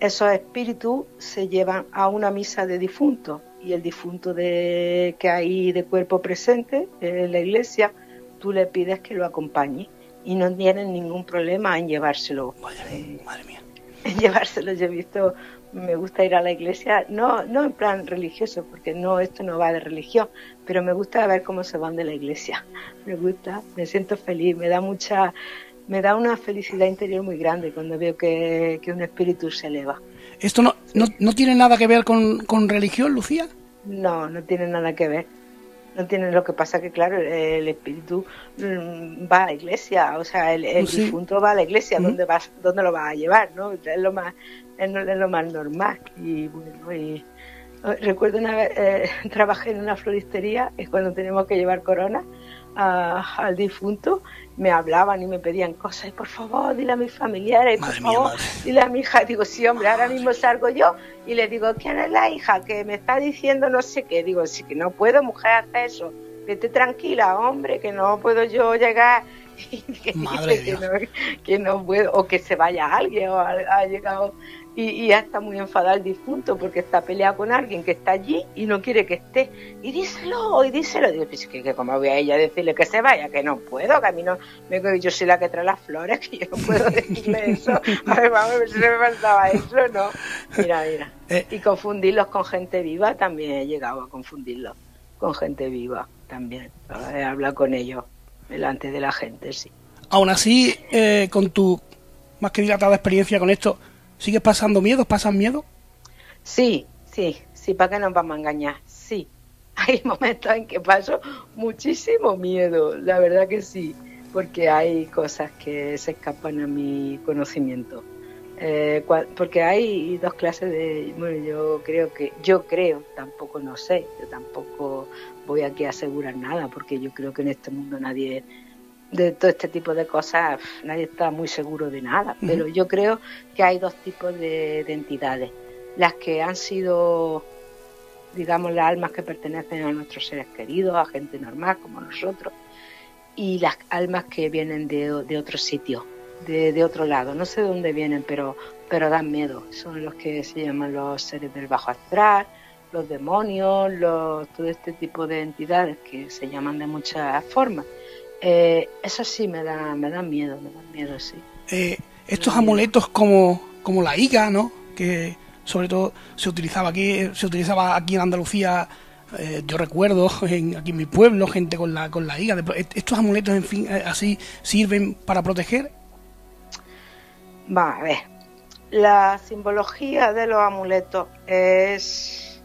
esos espíritus se llevan a una misa de difuntos y el difunto de, que hay de cuerpo presente en la iglesia, tú le pides que lo acompañe y no tienen ningún problema en llevárselo. madre mía. <laughs> En llevárselo, yo he visto, me gusta ir a la iglesia, no, no en plan religioso, porque no, esto no va de religión, pero me gusta ver cómo se van de la iglesia. Me gusta, me siento feliz, me da mucha, me da una felicidad interior muy grande cuando veo que, que un espíritu se eleva. ¿Esto no, no, tiene nada que ver con, con, religión, Lucía? No, no tiene nada que ver. No tiene lo que pasa que, claro, el espíritu mm, va a la iglesia, o sea, el, el pues difunto va a la iglesia, ¿dónde, vas, ¿dónde lo vas a llevar? ¿no? Es, lo más, es, lo más normal. Y bueno, y, recuerdo una vez, eh, <laughs> trabajé en una floristería, es cuando tenemos que llevar corona al difunto, me hablaban y me pedían cosas, y por favor, dile a mis familiares, y por favor, dile a mi hija. Digo, sí, hombre, ahora mismo salgo yo y le digo, ¿quién es la hija que me está diciendo no sé qué? Digo, sí, que no puedo, mujer, hacer eso. Vete tranquila, hombre, que no puedo yo llegar <laughs> Madre que, no, que no puedo, o que se vaya alguien, o ha, llegado y, ya está muy enfadado el difunto porque está peleado con alguien que está allí y no quiere que esté. Y díselo, y díselo. Digo, pues que, que como voy a ella decirle que se vaya, que no puedo, que a mí no, me, yo soy la que trae las flores, <laughs> que yo no puedo <laughs> decirle eso. A ver, vamos a ver si me faltaba eso, ¿no? Mira, mira. Eh. Y confundirlos con gente viva también he llegado a confundirlos con gente viva también. He hablado con ellos delante de la gente, sí. Aún así, eh, con tu más que dilatada experiencia con esto, ¿sigues pasando miedo? ¿Pasan miedo? Sí, sí, sí, ¿para qué nos vamos a engañar? Sí. <laughs> Hay momentos en que paso muchísimo miedo, la verdad que sí, porque hay cosas que se escapan a mi conocimiento. Eh, porque hay dos clases de bueno yo creo que yo creo tampoco no sé yo tampoco voy aquí a asegurar nada porque yo creo que en este mundo nadie de todo este tipo de cosas nadie está muy seguro de nada pero yo creo que hay dos tipos de, de entidades las que han sido digamos las almas que pertenecen a nuestros seres queridos a gente normal como nosotros y las almas que vienen de, de otros sitios de, otro lado. No sé de dónde vienen, pero, pero dan miedo. Son los que se llaman los seres del bajo astral, los demonios, los, todo este tipo de entidades que se llaman de muchas formas. Eh, eso sí me da, me da miedo, me da miedo, sí. Eh, estos amuletos como, como la higa, ¿no? Que sobre todo se utilizaba aquí, se utilizaba aquí en Andalucía eh, yo recuerdo <laughs> en, aquí en mi pueblo gente con la con la higa estos amuletos en fin así sirven para proteger Va a ver. La simbología de los amuletos es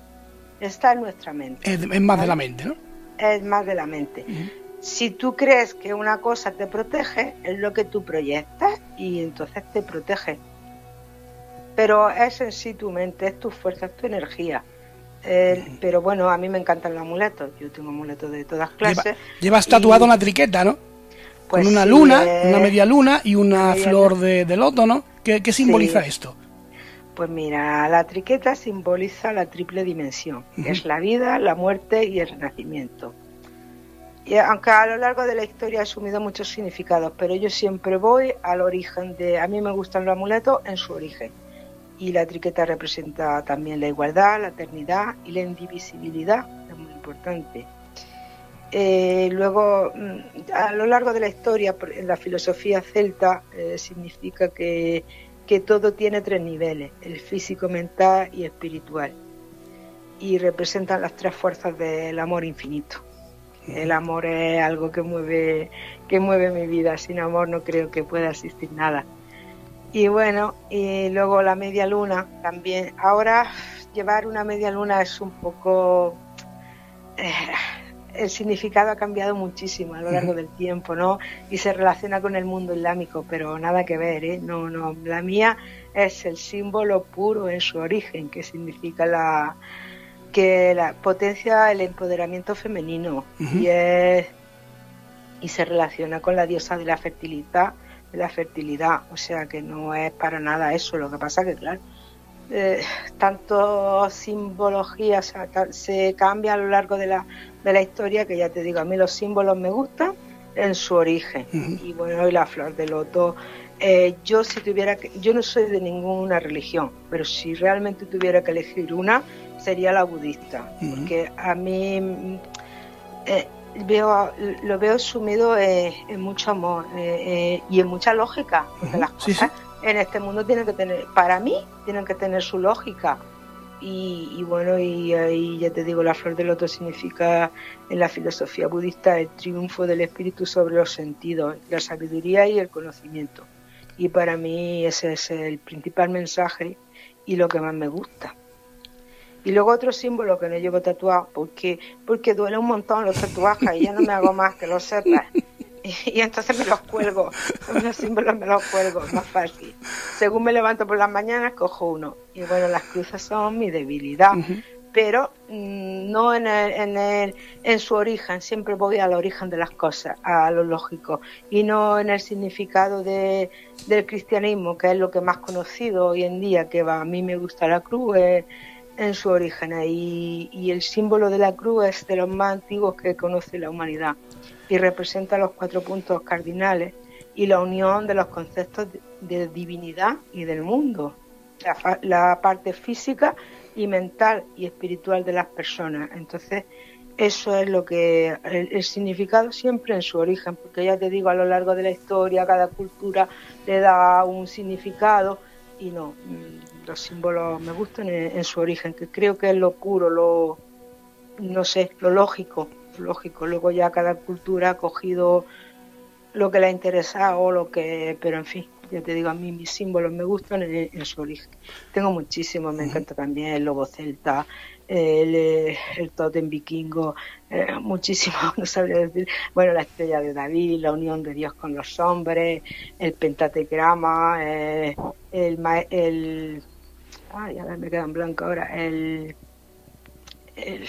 está en nuestra mente. Es, más de la mente, ¿no? Es más de la mente. Si tú crees que una cosa te protege, es lo que tú proyectas y entonces te protege. Pero es en sí tu mente, es tu fuerza, es tu energía. Pero bueno, a mí me encantan los amuletos. Yo tengo amuletos de todas clases. llevas tatuado una triqueta, ¿no? con pues una luna, una media luna y una flor de, loto, ¿no? ¿Qué, simboliza esto? Pues mira, la triqueta simboliza la triple dimensión, que es la vida, la muerte y el renacimiento. Y aunque a lo largo de la historia ha asumido muchos significados, pero yo siempre voy al origen de, a mí me gustan los amuletos en su origen. Y la triqueta representa también la igualdad, la eternidad y la indivisibilidad, es muy importante. Eh, luego, mm, a lo largo de la historia, en la filosofía celta eh, significa que, todo tiene tres niveles, el físico, mental y espiritual. Y representan las tres fuerzas del amor infinito. El amor es algo que mueve, que mueve mi vida. Sin amor no creo que pueda existir nada. Y bueno, y luego la media luna también. Ahora llevar una media luna es un poco... Eh, el significado ha cambiado muchísimo a lo largo del tiempo, ¿no? Y se relaciona con el mundo islámico, pero nada que ver, ¿eh? No, no, la mía es el símbolo puro en su origen, que significa la que la potencia el empoderamiento femenino y es y se relaciona con la diosa de la fertilidad, de la fertilidad, o sea que no es para nada eso, lo que pasa que claro, eh, tanto simbología se cambia a lo largo de la, de la historia que ya te digo, a mí los símbolos me gustan en su origen. Y bueno, y la flor de loto. Eh, yo si tuviera que, yo no soy de ninguna religión, pero si realmente tuviera que elegir una, sería la budista, porque a mí eh, veo, lo veo sumido en mucho amor y en mucha lógica, porque las cosas en este mundo tienen que tener, para mí, tienen que tener su lógica. Y, bueno, y ahí ya te digo, la flor del loto significa en la filosofía budista el triunfo del espíritu sobre los sentidos, la sabiduría y el conocimiento. Y para mí ese es el principal mensaje y lo que más me gusta. Y luego otro símbolo que no llevo tatuado, porque, porque duele un montón los tatuajes y ya no me hago más que lo sepas. y entonces me los cuelgo, los símbolos me los cuelgo, más fácil. Según me levanto por las mañanas, cojo uno. Y bueno, las cruces son mi debilidad, pero mm, no en, en, el, en su origen, siempre voy al origen de las cosas, a lo lógico, y no en el significado de, del cristianismo, que es lo que más conocido hoy en día, que va, a mí me gusta la cruz. En su origen y, y el símbolo de la cruz es de los más antiguos que conoce la humanidad y representa los cuatro puntos cardinales y la unión de los conceptos de, divinidad y del mundo, la, parte física y mental y espiritual de las personas. Entonces, eso es lo que el, significado siempre en su origen, porque ya te digo, a lo largo de la historia, cada cultura le da un significado y no, mm, los símbolos me gustan en, su origen, que creo que es lo puro, lo, no sé, lo lógico, lógico. Luego ya cada cultura ha cogido lo que le ha interesado, lo que, pero en fin, ya te digo, a mí mis símbolos me gustan en, su origen. Tengo muchísimos, me encanta también el lobo celta, el, el totem vikingo, eh, muchísimo, <laughs> no sabría decir, bueno, la estrella de David, la unión de Dios con los hombres, el pentategrama, eh, el, el, ay, ver, me queda en blanco ahora, el, el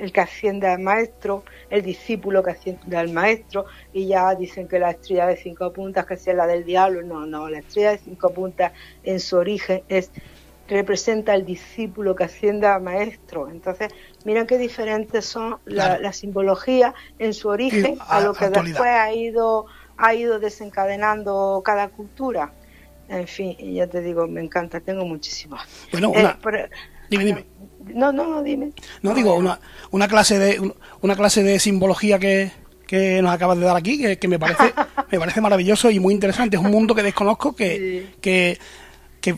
el que asciende al maestro, el discípulo que asciende al maestro, y ya dicen que la estrella de cinco puntas, que sea la del diablo, no, no, la estrella de cinco puntas en su origen es representa al discípulo que asciende al maestro. Entonces, miren qué diferentes son la, simbología en su origen a, lo que después ha ido, ha ido desencadenando cada cultura. En fin, ya te digo, me encanta, tengo muchísimas. Bueno, una... Eh, dime, dime. No, no, no, dime. No, digo, una, una, clase de, una clase de simbología que, que nos acabas de dar aquí, que, me parece <laughs> me parece maravilloso y muy interesante. Es un mundo que desconozco que, que,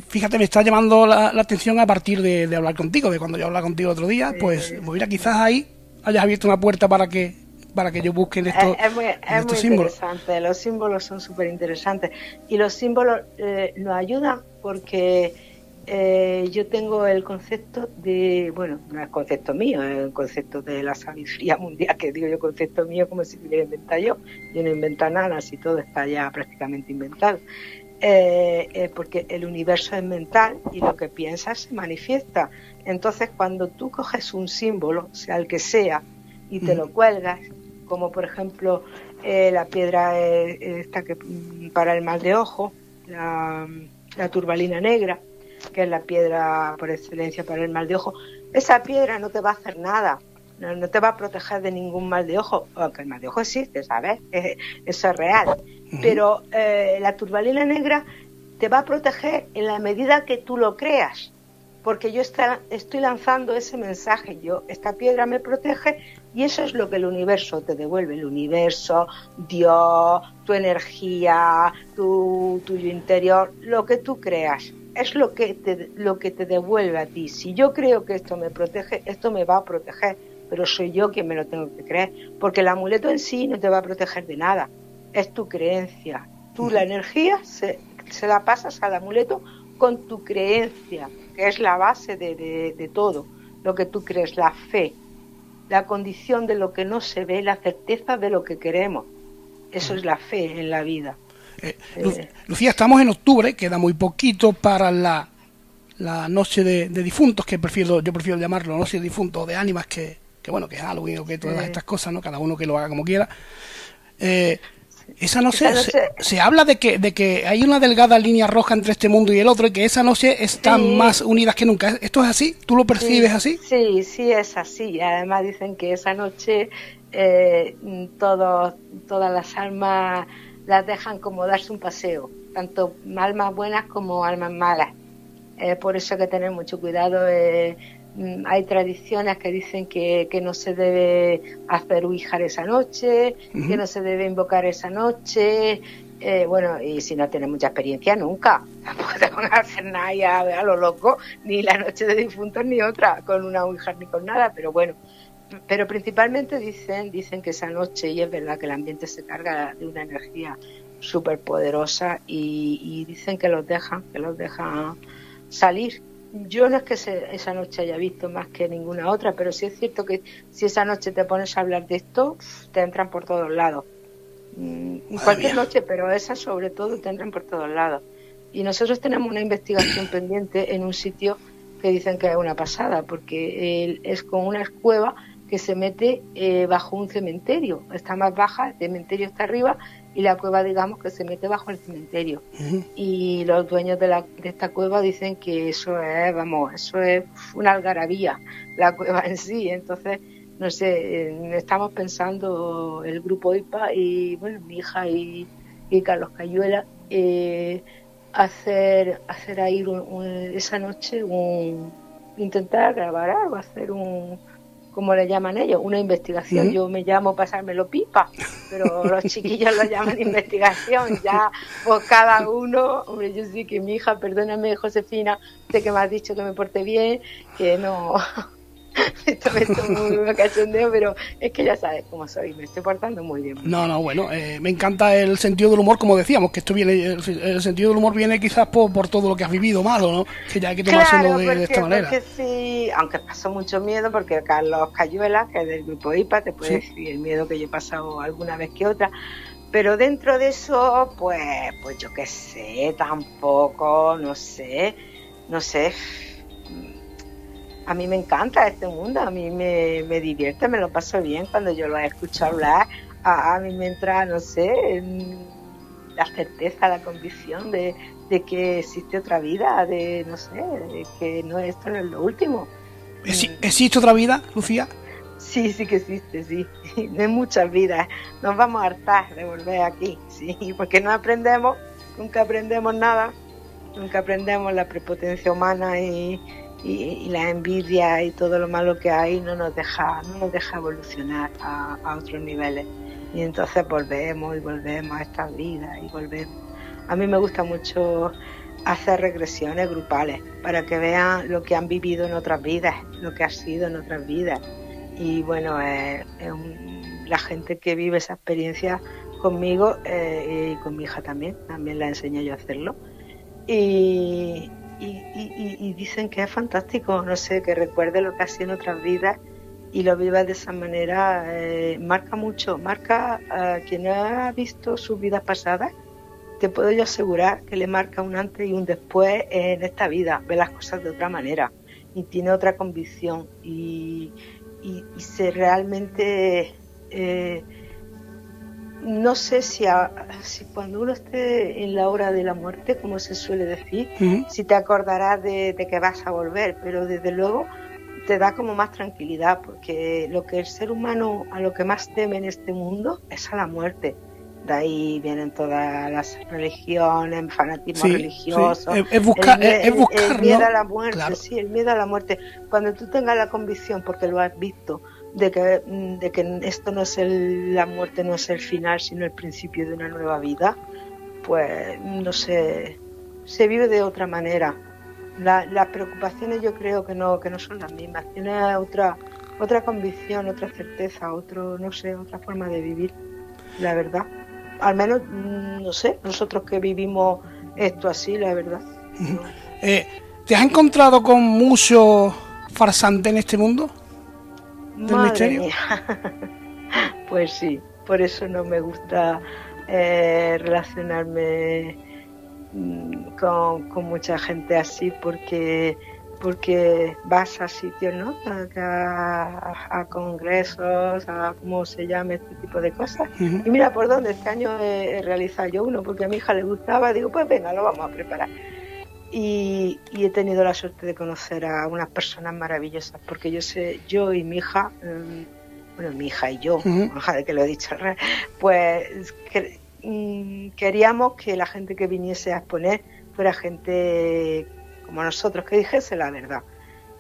fíjate, me está llamando la, atención a partir de, hablar contigo, de cuando yo hablaba contigo otro día, pues mira, quizás ahí hayas abierto una puerta para que para que yo busque estos, es, muy, es muy interesante, los símbolos son súper interesantes y los símbolos eh, nos ayudan porque eh, yo tengo el concepto de, bueno, no es concepto mío, es el concepto de la sabiduría mundial, que digo yo concepto mío como si hubiera inventado yo. Yo no invento nada, si todo está ya prácticamente inventado. Eh, eh, porque el universo es mental y lo que piensas se manifiesta. Entonces, cuando tú coges un símbolo, sea el que sea, y te lo cuelgas, como por ejemplo la piedra esta que para el mal de ojo, la turbalina negra, que es la piedra por excelencia para el mal de ojo, esa piedra no te va a hacer nada, no, te va a proteger de ningún mal de ojo, aunque el mal de ojo existe, ¿sabes? <laughs> eso es real. Pero eh, la turbalina negra te va a proteger en la medida que tú lo creas, porque yo está, estoy lanzando ese mensaje, yo, esta piedra me protege y eso es lo que el universo te devuelve, el universo, Dios, tu energía, tu tuyo interior, lo que tú creas es lo que, te, lo que te devuelve a ti. Si yo creo que esto me protege, esto me va a proteger, pero soy yo quien me lo tengo que creer, porque el amuleto en sí no te va a proteger de nada, es tu creencia. Tú la energía se, se la pasas al amuleto con tu creencia, que es la base de, de todo, lo que tú crees, la fe, la condición de lo que no se ve, la certeza de lo que queremos. Eso es la fe en la vida. Eh, Lucía, estamos en octubre, queda muy poquito para la, la noche de, difuntos, que prefiero yo prefiero llamarlo noche de difuntos de ánimas, que, que bueno, que es Halloween o que todas estas cosas, ¿no? Cada uno que lo haga como quiera. Esa noche, Se, habla de que, de que hay una delgada línea roja entre este mundo y el otro y que esa noche están más unidas que nunca. ¿Esto es así? ¿Tú lo percibes así? Sí, sí, es así. Además dicen que esa noche eh, todas las almas las dejan como darse un paseo, tanto almas buenas como almas malas. Eh, por eso hay que tener mucho cuidado. Eh, hay tradiciones que dicen que, no se debe hacer uijar esa noche, que no se debe invocar esa noche. Eh, bueno, y si no tienes mucha experiencia, nunca. <laughs> Tampoco te van a hacer nada a, lo loco, ni la noche de difuntos ni otra, con una uijar ni con nada. Pero bueno, pero principalmente dicen, dicen que esa noche, y es verdad que el ambiente se carga de una energía súper poderosa y, dicen que los dejan, que los dejan salir. Yo no es que esa noche haya visto más que ninguna otra, pero sí es cierto que si esa noche te pones a hablar de esto, te entran por todos lados. Mm, cualquier noche, pero esa sobre todo te entran por todos lados. Y nosotros tenemos una investigación pendiente en un sitio que dicen que es una pasada, porque es con una cueva que se mete eh, bajo un cementerio. Está más baja, el cementerio está arriba y la cueva, digamos, que se mete bajo el cementerio. Y los dueños de, la, de esta cueva dicen que eso es, vamos, eso es una algarabía, la cueva en sí. Entonces, no sé, estamos pensando el grupo IPA y, bueno, mi hija y, Carlos Cayuela, eh, hacer, hacer ahí esa noche un, intentar grabar algo, hacer un, como le llaman ellos, una investigación. Yo me llamo pasármelo pipa, pero los chiquillos lo llaman <laughs> investigación. Ya, pues cada uno, hombre, yo sí que mi hija, perdóname, Josefina, sé que me has dicho que me porte bien, que no, <laughs> esto me estoy muy cachondeo, pero es que ya sabes cómo soy, me estoy portando muy bien. No, no, bueno, eh, me encanta el sentido del humor, como decíamos, que esto viene, el, sentido del humor viene quizás por, por, todo lo que has vivido malo, ¿no? Que ya hay que tomárselo de, esta manera. Porque sí, aunque pasó mucho miedo, porque Carlos Cayuela, que es del grupo IPA, te puede decir el miedo que yo he pasado alguna vez que otra. Pero dentro de eso, pues, pues yo qué sé, tampoco, no sé, no sé, a mí me encanta este mundo, a mí me, divierte, me lo paso bien cuando yo lo escucho hablar. A, mí me entra, no sé, la certeza, la convicción de, que existe otra vida, de, no sé, de que no esto no es lo último. ¿Existe otra vida, Lucía? Sí, sí que existe, sí. <laughs> Hay muchas vidas. Nos vamos a hartar de volver aquí, sí, porque no aprendemos, nunca aprendemos nada, nunca aprendemos la prepotencia humana y, y, la envidia y todo lo malo que hay no nos deja, no nos deja evolucionar a, otros niveles. Y entonces volvemos y volvemos a estas vidas y volvemos. A mí me gusta mucho hacer regresiones grupales para que vean lo que han vivido en otras vidas, lo que ha sido en otras vidas. Y bueno, la gente que vive esa experiencia conmigo eh, y con mi hija también, también la enseñé yo a hacerlo. Y, y, dicen que es fantástico, no sé, que recuerde lo que ha sido en otras vidas y lo viva de esa manera, eh, marca mucho, marca a quien ha visto sus vidas pasadas, te puedo yo asegurar que le marca un antes y un después en esta vida, ve las cosas de otra manera y tiene otra convicción y, se realmente... Eh, no sé si, si, cuando uno esté en la hora de la muerte, como se suele decir, si te acordarás de, que vas a volver, pero desde luego te da como más tranquilidad, porque lo que el ser humano a lo que más teme en este mundo es a la muerte. De ahí vienen todas las religiones, fanatismo religioso. Es, buscar, el, miedo a la muerte, sí, el miedo a la muerte. Cuando tú tengas la convicción, porque lo has visto, de que, de que esto no es el, la muerte no es el final, sino el principio de una nueva vida, pues no sé, se vive de otra manera. las preocupaciones yo creo que no, que no son las mismas, tiene otra, otra convicción, otra certeza, otro, no sé, otra forma de vivir, la verdad. Al menos, mm, no sé, nosotros que vivimos esto así, la verdad. Eh, ¿Te has encontrado con mucho farsante en este mundo? <laughs> pues sí, por eso no me gusta eh, relacionarme mm, con, mucha gente así, porque porque vas a sitios, ¿no? A, congresos, a cómo se llame este tipo de cosas. Y mira por dónde, este año he, realizado yo uno, porque a mi hija le gustaba, digo, pues venga, lo vamos a preparar. Y, he tenido la suerte de conocer a unas personas maravillosas, porque yo sé, yo y mi hija, mm, bueno, mi hija y yo, de <laughs> que lo he dicho, <laughs> pues mm, queríamos que la gente que viniese a exponer fuera gente como nosotros, que dijese la verdad.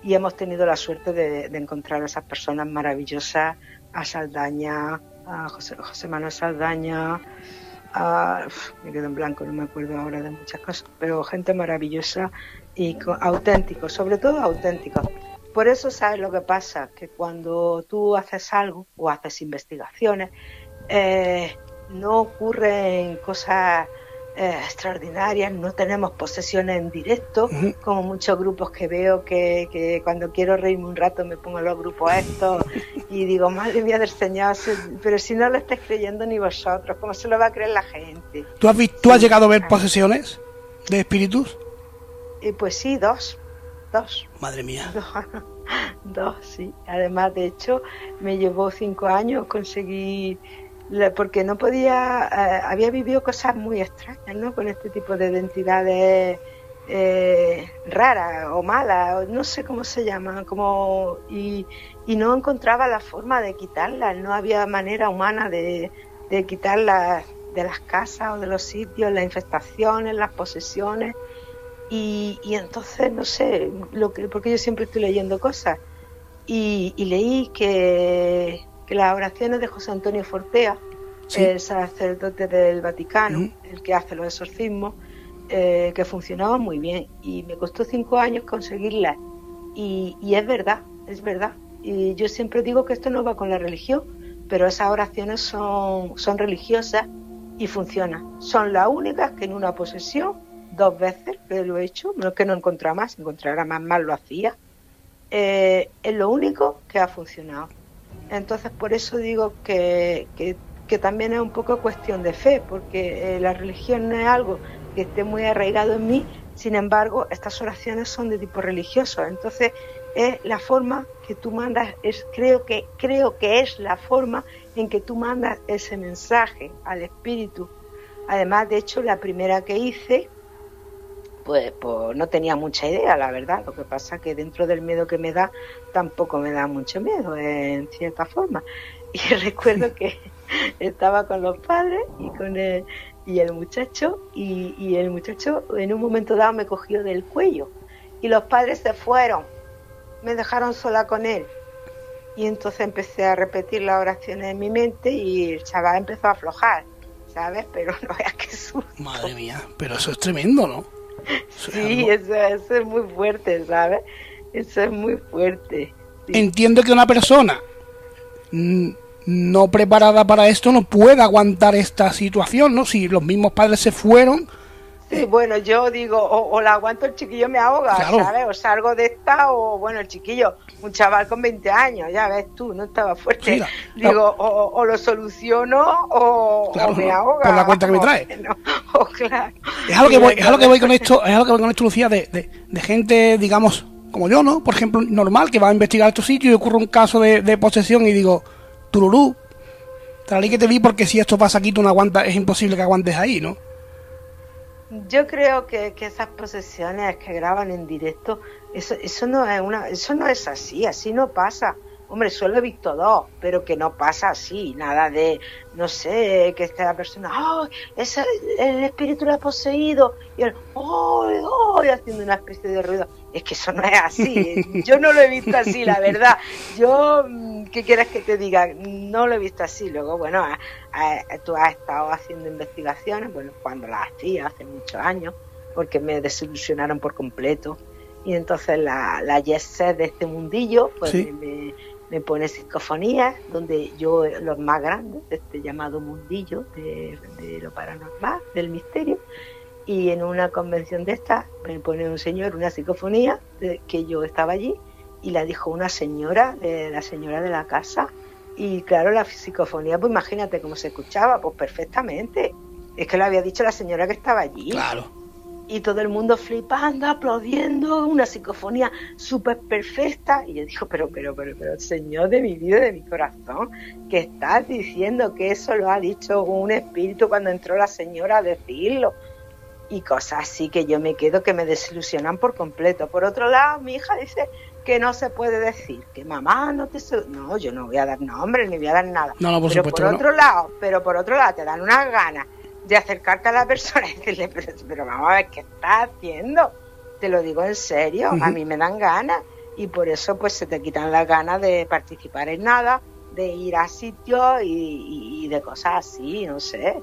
Y hemos tenido la suerte de, encontrar a esas personas maravillosas, a Saldaña, a José, José Manuel Saldaña, me quedo en blanco, no me acuerdo ahora de muchas cosas, pero gente maravillosa y auténtico, sobre todo auténtico. Por eso sabes lo que pasa, que cuando tú haces algo o haces investigaciones, eh, no ocurren cosas eh, extraordinarias, no tenemos posesiones en directo, como muchos grupos que veo que, cuando quiero reírme un rato me pongo los grupos estos y digo, madre mía del Señor, pero si no lo estáis creyendo ni vosotros, ¿cómo se lo va a creer la gente? ¿Tú has, ¿tú has llegado a ver posesiones de espíritus? y pues sí, dos, dos. Madre mía. <laughs> Dos, sí. Además, de hecho, me llevó cinco años conseguir porque no podía, eh, había vivido cosas muy extrañas, ¿no? Con este tipo de identidades eh, rara o mala, no sé cómo se llama, como y, no encontraba la forma de quitarla, no había manera humana de, de quitarla de las casas o de los sitios, las infestaciones, las posesiones. Y, entonces, no sé, lo que, porque yo siempre estoy leyendo cosas. Y, leí que, las oraciones de José Antonio Fortea, el sacerdote del Vaticano, el que hace los exorcismos, eh, que funcionaban muy bien. Y me costó cinco años conseguirlas. Y, y es verdad, es verdad. Y yo siempre digo que esto no va con la religión, pero esas oraciones son, son religiosas y funcionan. Son las únicas que en una posesión, dos veces que lo he hecho, no es que no encontrara más, si encontrara más mal lo hacía, eh, es lo único que ha funcionado. Entonces por eso digo que, que, también es un poco cuestión de fe, porque eh, la religión no es algo que esté muy arraigado en mí, sin embargo, estas oraciones son de tipo religioso, entonces es la forma que tú mandas, es, creo, que, creo que es la forma en que tú mandas ese mensaje al espíritu. Además, de hecho, la primera que hice, pues, pues no tenía mucha idea, la verdad. Lo que pasa que dentro del miedo que me da, tampoco me da mucho miedo, en cierta forma. <laughs> Y recuerdo que estaba con los padres y con el, y el muchacho, y, y el muchacho en un momento dado me cogió del cuello. Y los padres se fueron, me dejaron sola con él y entonces empecé a repetir las oraciones en mi mente y el chaval empezó a aflojar, ¿sabes? <laughs> Pero no veas qué susto. Madre mía, pero eso es tremendo, ¿no? Sí, eso, es muy fuerte, ¿sabes? Eso es muy fuerte. Entiendo que una persona no preparada para esto no puede aguantar esta situación, ¿no? Si los mismos padres se fueron, <laughs> Bueno, yo digo, o, la aguanto el chiquillo me ahoga, ¿sabes? O salgo de esta, o bueno, el chiquillo, un chaval con 20 años, ya ves tú, no estaba fuerte. <laughs> digo, o, lo soluciono o, me ahoga. Por la cuenta que me trae. <laughs> claro. Es algo que voy, es algo que voy con esto, es algo que voy con esto, Lucía, de, de, gente, digamos, como yo, ¿no? Por ejemplo, normal, que va a investigar estos sitios y ocurre un caso de, de posesión y digo, tururú, traí que te vi porque si esto pasa aquí tú no aguantas, es imposible que aguantes ahí, ¿no? Yo creo que, esas posesiones que graban en directo, eso, eso no es una, eso no es así, así no pasa. Hombre, solo he visto dos, pero que no pasa así, nada de, no sé, que esté la persona, ¡oh! Ese, el espíritu lo ha poseído, y él, ¡oh! ¡oh! haciendo una especie de ruido. Es que eso no es así, <laughs> yo no lo he visto así, la verdad. Yo, mm, ¿qué quieres que te diga? No lo he visto así. Luego, bueno, tú has estado haciendo investigaciones, bueno, cuando las hacía, hace muchos años, porque me desilusionaron por completo. Y entonces la, la de este mundillo, pues me me pone psicofonías, donde yo, los más grandes, este llamado mundillo de, lo paranormal, del misterio, y en una convención de estas me pone un señor una psicofonía de, que yo estaba allí y la dijo una señora, de, la señora de la casa, y claro, la psicofonía, pues imagínate cómo se escuchaba, pues perfectamente. Es que lo había dicho la señora que estaba allí. Claro y todo el mundo flipando, aplaudiendo, una psicofonía súper perfecta. Y yo digo, pero, pero, pero, pero, Señor de mi vida, de mi corazón, que estás diciendo que eso lo ha dicho un espíritu cuando entró la señora a decirlo. Y cosas así que yo me quedo que me desilusionan por completo. Por otro lado, mi hija dice que no se puede decir, que mamá no te... No, yo no voy a dar nombre ni voy a dar nada. No, no, por pero por otro lado, pero por otro lado te dan unas ganas de acercarte a la persona y decirle, pero, vamos a ver, ¿qué estás haciendo? Te lo digo en serio, a mí me dan ganas y por eso pues se te quitan las ganas de participar en nada, de ir a sitios y, de cosas así, no sé.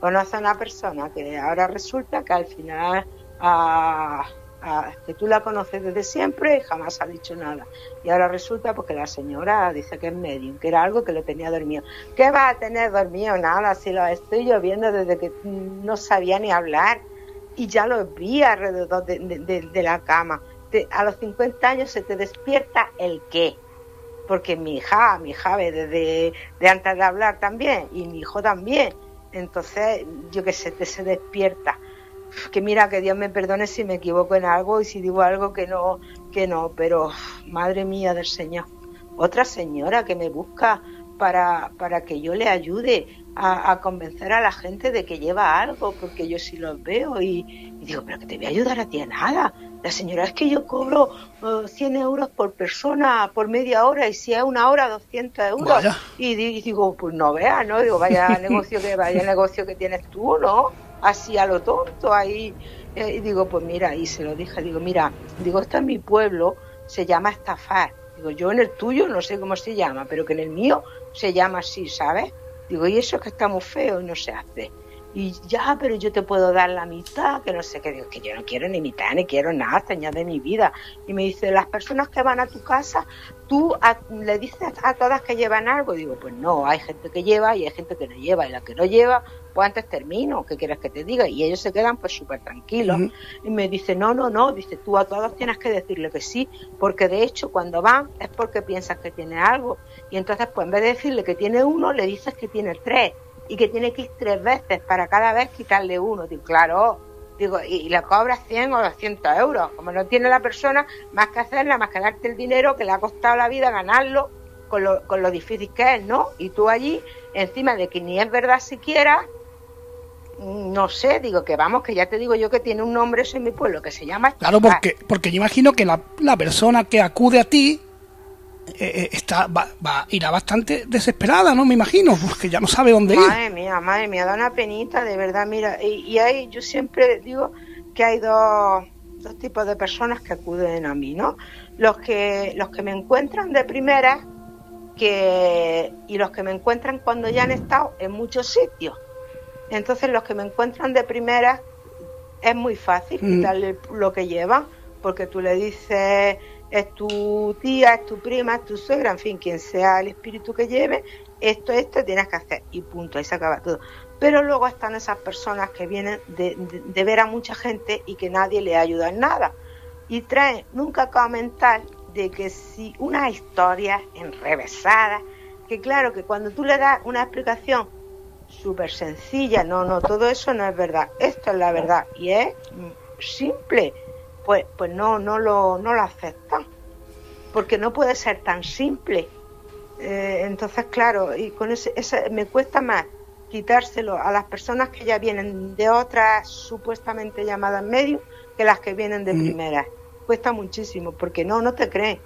Conoce a una persona que ahora resulta que al final... Que tú la conoces desde siempre y jamás ha dicho nada. Y ahora resulta porque la señora dice que es medium, que era algo que lo tenía dormido. ¿Qué va a tener dormido? Nada, si lo estoy lloviendo desde que no sabía ni hablar y ya lo vi alrededor de, la cama. a los 50 años se te despierta el qué. Porque mi hija, mi hija desde de antes de hablar también y mi hijo también. Entonces, yo que sé, te se despierta que mira, que Dios me perdone si me equivoco en algo y si digo algo que no, que no, pero madre mía del Señor, otra señora que me busca para, para que yo le ayude a, convencer a la gente de que lleva algo, porque yo sí los veo y, digo, pero que te voy a ayudar a ti a nada. La señora es que yo cobro 100 eh, euros por persona por media hora y si es una hora 200 euros. Y, digo, pues no veas, ¿no? Digo, vaya <laughs> negocio que vaya negocio que tienes tú, ¿no? Así a lo tonto ahí. Eh, y digo, pues mira, y se lo dije, digo, mira, digo, esto en mi pueblo se llama estafar. Digo, yo en el tuyo no sé cómo se llama, pero que en el mío se llama así, ¿sabes? Digo, y eso es que está muy feo y no se hace. Y ya, pero yo te puedo dar la mitad, que no sé qué. Digo, que yo no quiero ni mitad, ni quiero nada, señor de mi vida. Y me dice, las personas que van a tu casa, tú le dices a todas que llevan algo. digo, pues no, hay gente que lleva y hay gente que no lleva. Y la que no lleva, pues antes termino, ¿qué quieres que te diga? Y ellos se quedan pues súper tranquilos. Y me dice, no, no, no, dice, tú a todos tienes que decirle que sí, porque de hecho cuando van es porque piensas que tiene algo. Y entonces, pues en vez de decirle que tiene uno, le dices que tiene tres y que tiene que ir tres veces para cada vez quitarle uno. Digo, claro, digo, y, le cobras 100 o 200 euros. Como no tiene la persona más que hacerla, más que darte el dinero que le ha costado la vida ganarlo con lo, con lo difícil que es, ¿no? Y tú allí, encima de que ni es verdad siquiera, no sé, digo que vamos, que ya te digo yo que tiene un nombre eso en mi pueblo, que se llama... Claro, porque, porque yo imagino que la, la persona que acude a ti eh, eh, está va, va, irá bastante desesperada, ¿no? Me imagino, porque ya no sabe dónde ir. Madre mía, madre mía, da una penita, de verdad, mira, y, y hay, yo siempre digo que hay dos, dos tipos de personas que acuden a mí, ¿no? Los que, los que me encuentran de primera que, y los que me encuentran cuando ya han estado en muchos sitios. Entonces los que me encuentran de primera es muy fácil mm. quitarle lo que llevan, porque tú le dices es tu tía, es tu prima, es tu suegra, en fin, quien sea el espíritu que lleve, esto, esto tienes que hacer y punto, ahí se acaba todo. Pero luego están esas personas que vienen de, ver a mucha gente y que nadie le ayuda en nada. Y traen nunca comentar de que si una historia enrevesada, que claro que cuando tú le das una explicación súper sencilla, no, no, todo eso no es verdad, esto es la verdad. Y es simple. Pues, pues no, no lo, no lo aceptan, porque no puede ser tan simple. Eh, entonces, claro, y con ese, me cuesta más quitárselo a las personas que ya vienen de otras supuestamente llamadas medios que las que vienen de primera. Cuesta muchísimo, porque no, no te creen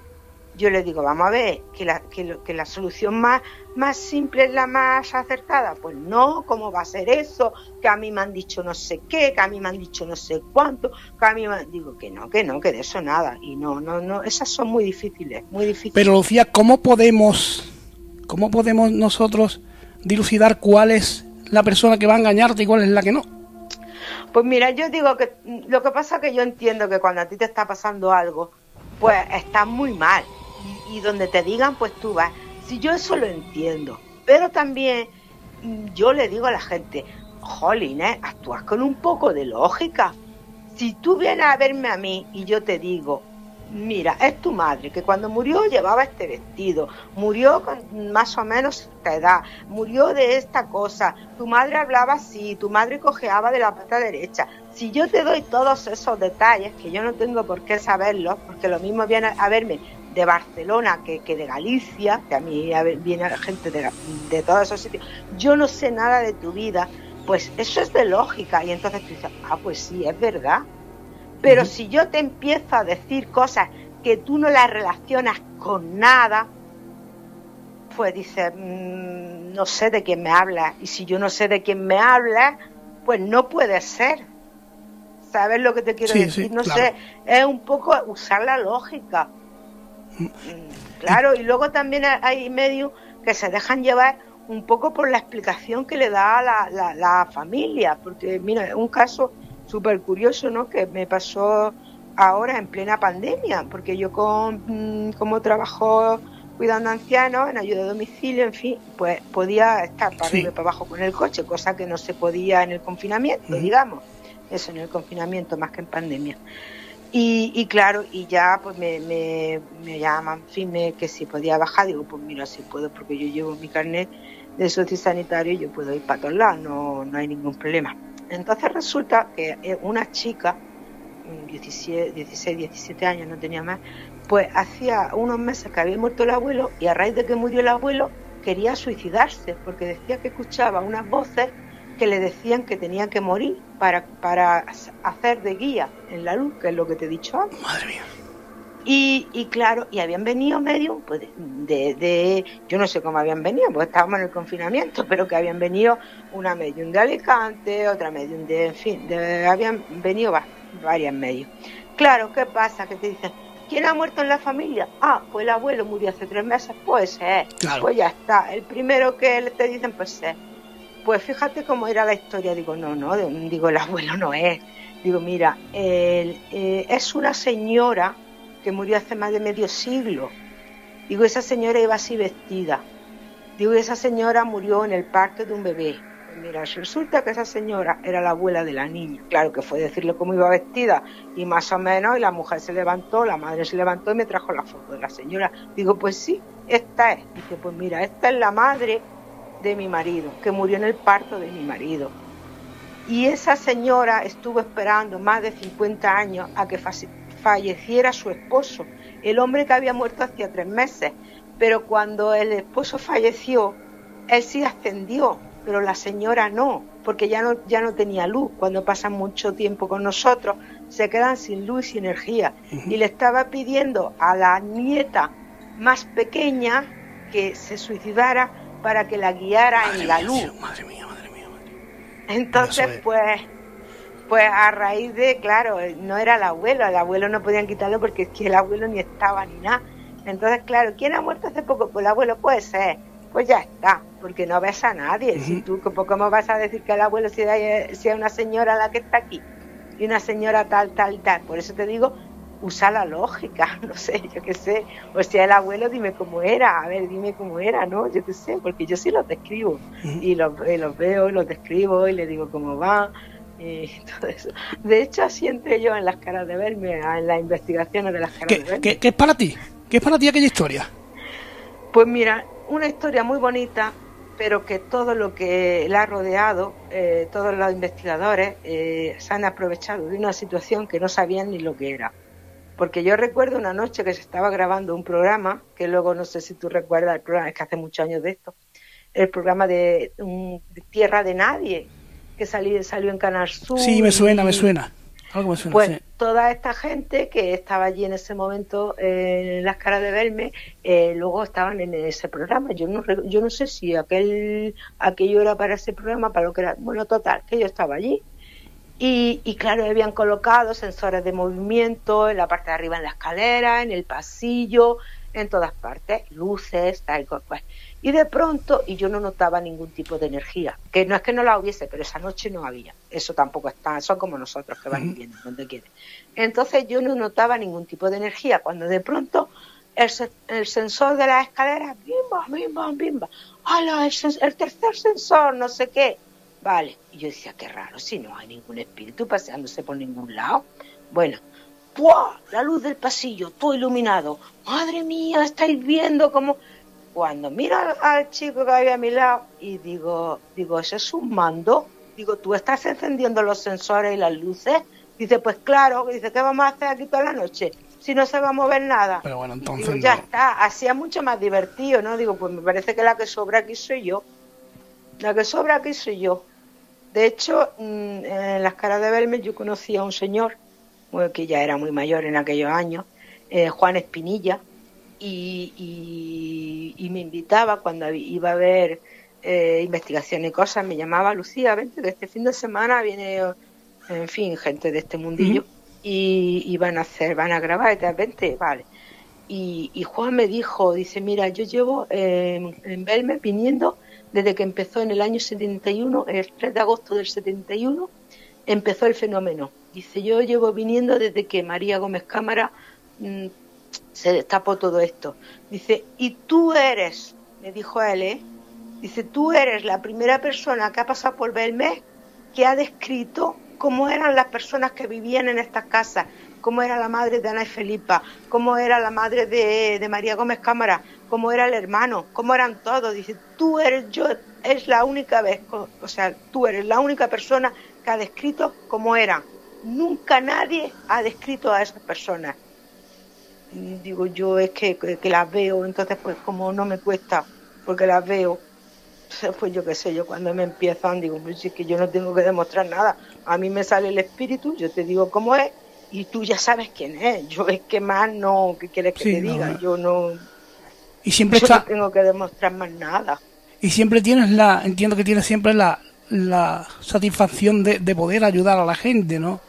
yo le digo, vamos a ver, que la, que, que, la solución más, más simple es la más acertada. Pues no, ¿cómo va a ser eso? Que a mí me han dicho no sé qué, que a mí me han dicho no sé cuánto, que a mí me Digo que no, que no, que de eso nada. Y no, no, no, esas son muy difíciles, muy difíciles. Pero Lucía, ¿cómo podemos, cómo podemos nosotros dilucidar cuál es la persona que va a engañarte y cuál es la que no? Pues mira, yo digo que lo que pasa es que yo entiendo que cuando a ti te está pasando algo, pues está muy mal y, donde te digan, pues tú vas. Si yo eso lo entiendo, pero también mm, yo le digo a la gente, jolín, ¿eh? actúas con un poco de lógica. Si tú vienes a verme a mí y yo te digo, mira, es tu madre, que cuando murió llevaba este vestido, murió con más o menos esta edad, murió de esta cosa, tu madre hablaba así, tu madre cojeaba de la pata derecha. Si yo te doy todos esos detalles, que yo no tengo por qué saberlos, porque lo mismo viene a verme de Barcelona que, que de Galicia, que a mí viene gente de, de todos esos sitios, yo no sé nada de tu vida, pues eso es de lógica. Y entonces tú dices, ah, pues sí, es verdad. Pero si yo te empiezo a decir cosas que tú no las relacionas con nada, pues dices, mm, no sé de quién me habla. Y si yo no sé de quién me habla, pues no puede ser. ¿Sabes lo que te quiero decir? no sé, es un poco usar la lógica. Mm, claro, y luego también hay medios que se dejan llevar un poco por la explicación que le da la, la, la familia, porque mira, un caso súper curioso, ¿no? Que me pasó ahora en plena pandemia, porque yo con, mm, como trabajo cuidando ancianos, en ayuda a domicilio, en fin, pues podía estar para arriba y para abajo con el coche, cosa que no se podía en el confinamiento, digamos. Eso en el confinamiento más que en pandemia. Y, claro, y ya pues me, me, me llaman, en fin, me, que si podía bajar, digo, pues mira, si puedo, porque yo llevo mi carnet de sociosanitario y yo puedo ir para todos lados, no, no hay ningún problema. Entonces resulta que eh, una chica, 16, 17 años, no tenía más, pues hacía unos meses que había muerto el abuelo y a raíz de que murió el abuelo, quería suicidarse porque decía que escuchaba unas voces que le decían que tenía que morir para, para hacer de guía en la luz, que es lo que te he dicho antes. Madre mía. Y, y claro, y habían venido medio, pues de, de, yo no sé cómo habían venido, porque estábamos en el confinamiento, pero que habían venido una medium de Alicante, otra medium de, en fin, de, habían venido varias medios. Claro, ¿qué pasa? Que te dicen, ¿quién ha muerto en la familia? Ah, pues el abuelo murió hace tres meses, pues es, pues ya está. El primero que te dicen, pues es. Pues fíjate cómo era la historia. Digo, no, no, digo, el abuelo no es. Digo, mira, él, eh, es una señora que murió hace más de medio siglo. Digo, esa señora iba así vestida. Digo, esa señora murió en el parque de un bebé. Pues mira, resulta que esa señora era la abuela de la niña. Claro que fue decirle cómo iba vestida y más o menos, y la mujer se levantó, la madre se levantó y me trajo la foto de la señora. Digo, pues sí, esta es. Dice, pues mira, esta es la madre de mi marido, que murió en el parto de mi marido. Y esa señora estuvo esperando más de 50 años a que falleciera su esposo, el hombre que había muerto hacía tres meses. Pero cuando el esposo falleció, él sí ascendió, pero la señora no, porque ya no, ya no tenía luz. Cuando pasan mucho tiempo con nosotros, se quedan sin luz y energía. Y le estaba pidiendo a la nieta más pequeña que se suicidara para que la guiara en la luz. Madre mía, madre mía. Entonces, pues pues a raíz de, claro, no era el abuelo, al abuelo no podían quitarlo porque es que el abuelo ni estaba ni nada. Entonces, claro, ¿quién ha muerto hace poco? Pues el abuelo puede ser. Pues ya está, porque no ves a nadie. Si tú, ¿cómo vas a decir que el abuelo sea, sea una señora la que está aquí? Y una señora tal, tal, tal. Por eso te digo, usa la lógica, <laughs> no sé, yo qué sé. O sea, el abuelo, dime cómo era, a ver, dime cómo era, ¿no? Yo qué sé, porque yo sí los describo. Y los, los veo y los describo y le digo cómo va <laughs> todo eso. De hecho, así entré yo en las caras de verme, en las investigaciones de las caras de verme. ¿qué, es para ti? ¿Qué es para ti aquella historia? Pues mira, una historia muy bonita, pero que todo lo que la ha rodeado, eh, todos los investigadores eh, se han aprovechado de una situación que no sabían ni lo que era. Porque yo recuerdo una noche que se estaba grabando un programa, que luego no sé si tú recuerdas el programa, es que hace muchos años de esto, el programa de, de Tierra de Nadie, que salió, salió en Canal Sur. Sí, me suena, me suena. Algo me suena pues toda esta gente que estaba allí en ese momento eh, en las caras de verme, eh, luego estaban en ese programa. Yo no, yo no sé si aquel, aquello era para ese programa, para lo que era. Bueno, total, que yo estaba allí. Y, y, claro, habían colocado sensores de movimiento en la parte de arriba en la escalera, en el pasillo, en todas partes, luces, tal cual. Pues. Y de pronto, y yo no notaba ningún tipo de energía, que no es que no la hubiese, pero esa noche no había. Eso tampoco está, son como nosotros que van viendo donde quieren. Entonces yo no notaba ningún tipo de energía, cuando de pronto el, el sensor de la escalera, bimba, bimba, bimba, ¡Hala! El, el tercer sensor, no sé qué. Vale. Y yo decía, qué raro, si no hay ningún espíritu paseándose por ningún lado. Bueno. La luz del pasillo, todo iluminado. Madre mía, estáis viendo cómo cuando miro al, chico que había a mi lado y digo, digo, ¿ese es un mando? Digo, ¿tú estás encendiendo los sensores y las luces? Dice, pues claro, dice, ¿qué vamos a hacer aquí toda la noche? Si no se va a mover nada. Pero bueno, entonces. ya está, hacía mucho más divertido, ¿no? Digo, pues me parece que la que sobra aquí soy yo. La que sobra aquí soy yo. De hecho, mm, en las caras de verme yo conocí a un señor, que ya era muy mayor en aquellos años, eh, Juan Espinilla, y, me invitaba cuando iba a ver eh, investigación y cosas, me llamaba Lucía, vente que este fin de semana viene, en fin, gente de este mundillo y, van a hacer, van a grabar, y vente, vale. Y, Juan me dijo, dice, mira, yo llevo en Belme viniendo desde que empezó en el año 71, el 3 de agosto del 71, empezó el fenómeno. Dice, yo llevo viniendo desde que María Gómez Cámara mm, se destapó todo esto. Dice, y tú eres, me dijo él, ¿eh? Dice, tú eres la primera persona que ha pasado por Belmez que ha descrito cómo eran las personas que vivían en estas casas, cómo era la madre de Ana y Felipa, cómo era la madre de, María Gómez Cámara, cómo era el hermano, cómo eran todos. Dice, tú eres yo, es la única vez, o sea, tú eres la única persona que ha descrito cómo eran. Nunca nadie ha descrito a esas personas digo yo es que, que, las veo, entonces pues como no me cuesta porque las veo. Pues yo qué sé, yo cuando me empiezan digo, pues es que yo no tengo que demostrar nada. A mí me sale el espíritu, yo te digo cómo es y tú ya sabes quién es. Yo es que más no, ¿qué quieres que te diga? Yo no... Y siempre está... no tengo que demostrar más nada. Y siempre tienes la, entiendo que tienes siempre la, la satisfacción de, de poder ayudar a la gente, ¿no?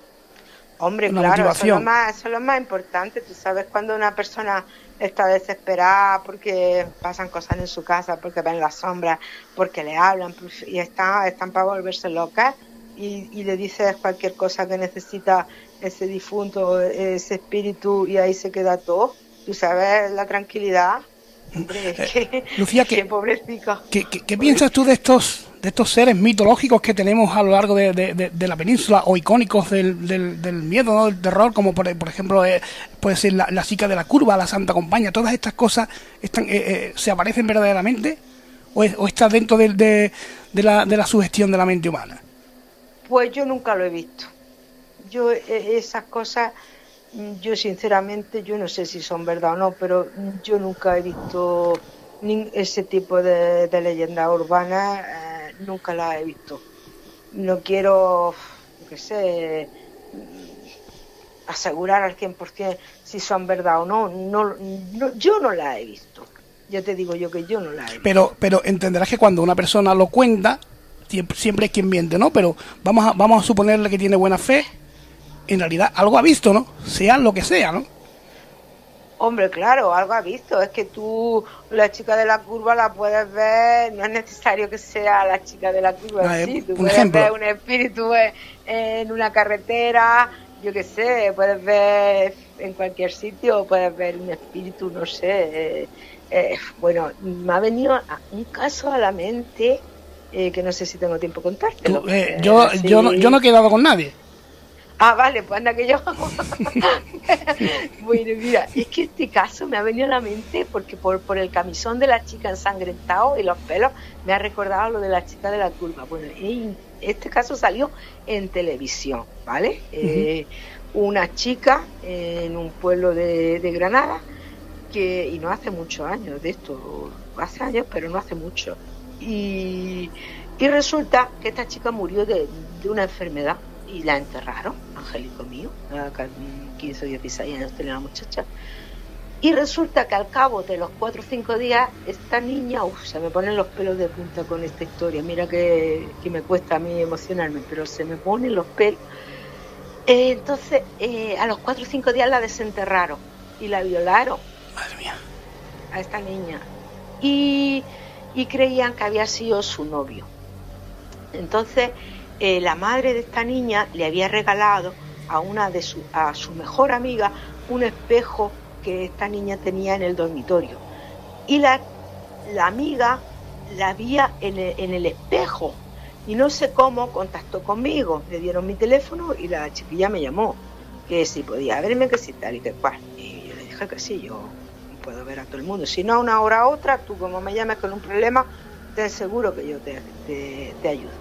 Hombre, claro, eso es, lo más, eso es lo más importante. Tú sabes cuando una persona está desesperada porque pasan cosas en su casa, porque ven las sombras, porque le hablan pues, y están, están para volverse locas y, y le dices cualquier cosa que necesita ese difunto, ese espíritu y ahí se queda todo. Tú sabes la tranquilidad. Hombre, eh, <laughs> Lucía, ¿qué, ¿qué, qué, piensas tú de estos de estos seres mitológicos que tenemos a lo largo de, la península o icónicos del, del, miedo, ¿no? del terror, como por, por ejemplo eh, puede ser la, la, chica de la curva, la Santa Compañía, todas estas cosas están, eh, eh, se aparecen verdaderamente o, o está dentro de, la, de la sugestión de la mente humana. Pues yo nunca lo he visto. Yo esas cosas, yo sinceramente, yo no sé si son verdad o no, pero yo nunca he visto ese tipo de, de leyendas urbanas nunca la he visto. No quiero, qué sé, asegurar al 100% si son verdad o no. No, Yo no la he visto. Ya te digo yo que yo no la he visto. Pero, pero entenderás que cuando una persona lo cuenta, siempre, es quien miente, ¿no? Pero vamos a, vamos a suponerle que tiene buena fe. En realidad algo ha visto, ¿no? Sea lo que sea, ¿no? Hombre, claro, algo ha visto. Es que tú, la chica de la curva, la puedes ver. No es necesario que sea la chica de la curva. Ah, sí, tú puedes ver un espíritu en una carretera, yo qué sé, puedes ver en cualquier sitio, puedes ver un espíritu, no sé. Eh, eh, bueno, me ha venido un caso a la mente eh, que no sé si tengo tiempo de contártelo. yo, yo, no, yo no he quedado con nadie. Ah, vale, pues anda que yo. <laughs> bueno, mira, es que este caso me ha venido a la mente porque por, por el camisón de la chica ensangrentado y los pelos me ha recordado lo de la chica de la curva. Bueno, este caso salió en televisión, ¿vale? Eh, una chica en un pueblo de, Granada que, y no hace muchos años de esto, hace años, pero no hace mucho. Y, y resulta que esta chica murió de, de una enfermedad y la enterraron, Angélico mío, acá 15 o 16 años tenía la muchacha. Y resulta que al cabo de los 4 o 5 días, esta niña, uff, se me ponen los pelos de punta con esta historia. Mira que, que me cuesta a mí emocionarme, pero se me ponen los pelos. Eh, entonces, eh, a los 4 o 5 días la desenterraron y la violaron. Madre mía. A esta niña. Y, y creían que había sido su novio. Entonces, eh, la madre de esta niña le había regalado a una de su, a su mejor amiga un espejo que esta niña tenía en el dormitorio. Y la, la amiga la vía en el, en el espejo y no sé cómo contactó conmigo. Le dieron mi teléfono y la chiquilla me llamó, que si podía verme, que si tal y que cual. Y yo le dije que sí, yo puedo ver a todo el mundo. Si no, una hora a otra, tú como me llames con un problema, te aseguro que yo te, te, te ayudo.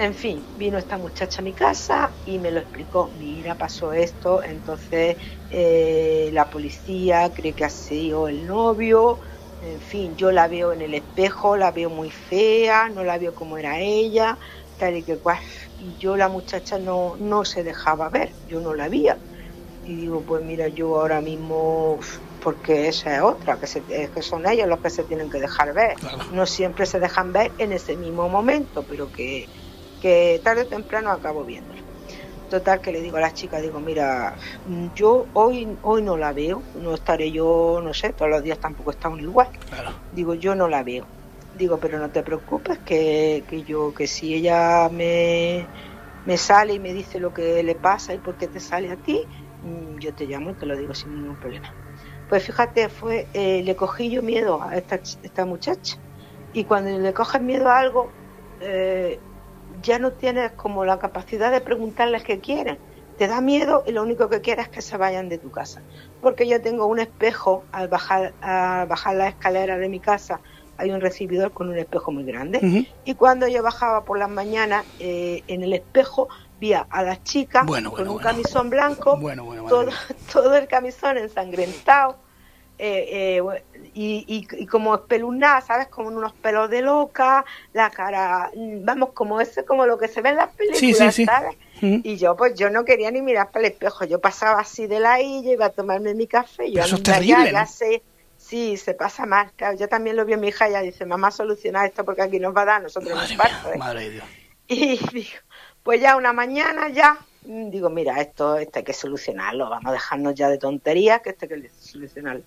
En fin, vino esta muchacha a mi casa y me lo explicó. Mira, pasó esto, entonces eh, la policía cree que ha sido el novio. En fin, yo la veo en el espejo, la veo muy fea, no la veo como era ella, tal y que cual. Y yo la muchacha no, no se dejaba ver, yo no la veía. Y digo, pues mira, yo ahora mismo, porque esa es otra, que, es que son ellos los que se tienen que dejar ver. No siempre se dejan ver en ese mismo momento, pero que que tarde o temprano acabo viéndola. Total que le digo a la chica, digo, mira, yo hoy hoy no la veo, no estaré yo, no sé, todos los días tampoco estamos igual. Digo, yo no la veo. Digo, pero no te preocupes, que, que yo, que si ella me, me sale y me dice lo que le pasa y por qué te sale a ti, mm, yo te llamo y te lo digo sin ningún problema. Pues fíjate, fue, eh, le cogí yo miedo a esta, esta muchacha. Y cuando le coges miedo a algo, eh, ya no tienes como la capacidad de preguntarles qué quieren. Te da miedo y lo único que quieres es que se vayan de tu casa. Porque yo tengo un espejo al bajar, al bajar la escalera de mi casa, hay un recibidor con un espejo muy grande. Y cuando yo bajaba por las mañanas, eh, en el espejo vi a las chicas con un camisón blanco, todo, <laughs> todo el camisón ensangrentado eh, eh, y, y, como espeluznada, ¿sabes? Como unos pelos de loca, la cara, vamos, como eso, como lo que se ve en las películas, ¿sabes? Y yo, pues yo no quería ni mirar para el espejo, yo pasaba así de la isla, iba a tomarme mi café, yo eso es terrible, ya, sé, sí, se pasa mal, claro, yo también lo vi mi hija, ella dice, mamá, soluciona esto porque aquí nos va a dar, nosotros madre nos ¿eh? Madre Dios. Y <laughs> digo, pues ya una mañana ya, digo, mira, esto, esto hay que solucionarlo, vamos a dejarnos ya de tonterías, que esto hay que solucionarlo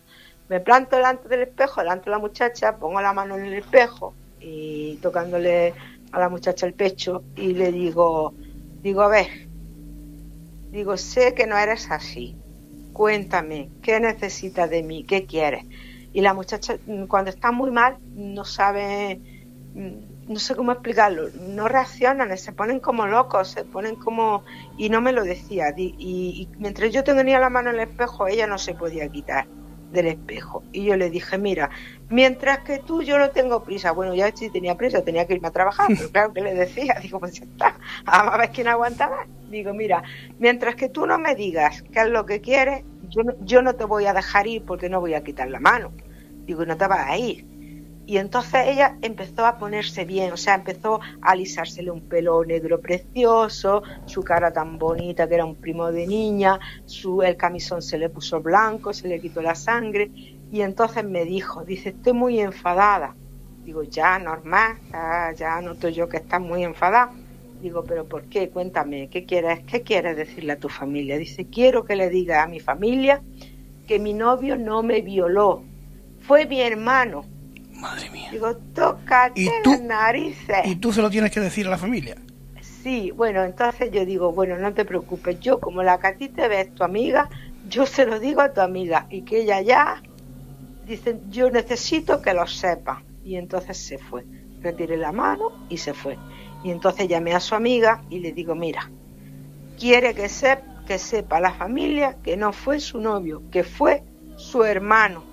me planto delante del espejo, delante de la muchacha, pongo la mano en el espejo y tocándole a la muchacha el pecho y le digo, digo, a ver, digo, sé que no eres así, cuéntame, ¿qué necesitas de mí? ¿Qué quieres? Y la muchacha, mm, cuando está muy mal, no sabe, mm, no sé cómo explicarlo, no reaccionan, se ponen como locos, se ponen como... Y no me lo decía. Y, y mientras yo tenía la mano en el espejo, ella no se podía quitar del espejo. Y yo le dije, mira, mientras que tú yo no tengo prisa. Bueno, ya sí tenía prisa, tenía que irme a trabajar, pero <laughs> claro que le decía, digo, pues ya está, a ver quién aguanta más. Digo, mira, mientras que tú no me digas qué es lo que quieres, yo no, yo no te voy a dejar ir porque no voy a quitar la mano. Digo, no te vas a ir. Y entonces ella empezó a ponerse bien, o sea, empezó a alisársele un pelo negro precioso, su cara tan bonita que era un primo de niña, su, el camisón se le puso blanco, se le quitó la sangre. Y entonces me dijo, dice, estoy muy enfadada. Digo, ya, normal, ya, noto yo que estás muy enfadada. Digo, pero ¿por qué? Cuéntame, ¿qué quieres, ¿qué quieres decirle a tu familia? Dice, quiero que le diga a mi familia que mi novio no me violó, fue mi hermano, Madre mía. Digo, tócate ¿Y tú, las narices. ¿Y tú se lo tienes que decir a la familia? Sí, bueno, entonces yo digo, bueno, no te preocupes, yo como la que a ti te ves tu amiga, yo se lo digo a tu amiga y que ella ya dice, yo necesito que lo sepa. Y entonces se fue. Retiré la mano y se fue. Y entonces llamé a su amiga y le digo, mira, quiere que, que sepa la familia que no fue su novio, que fue su hermano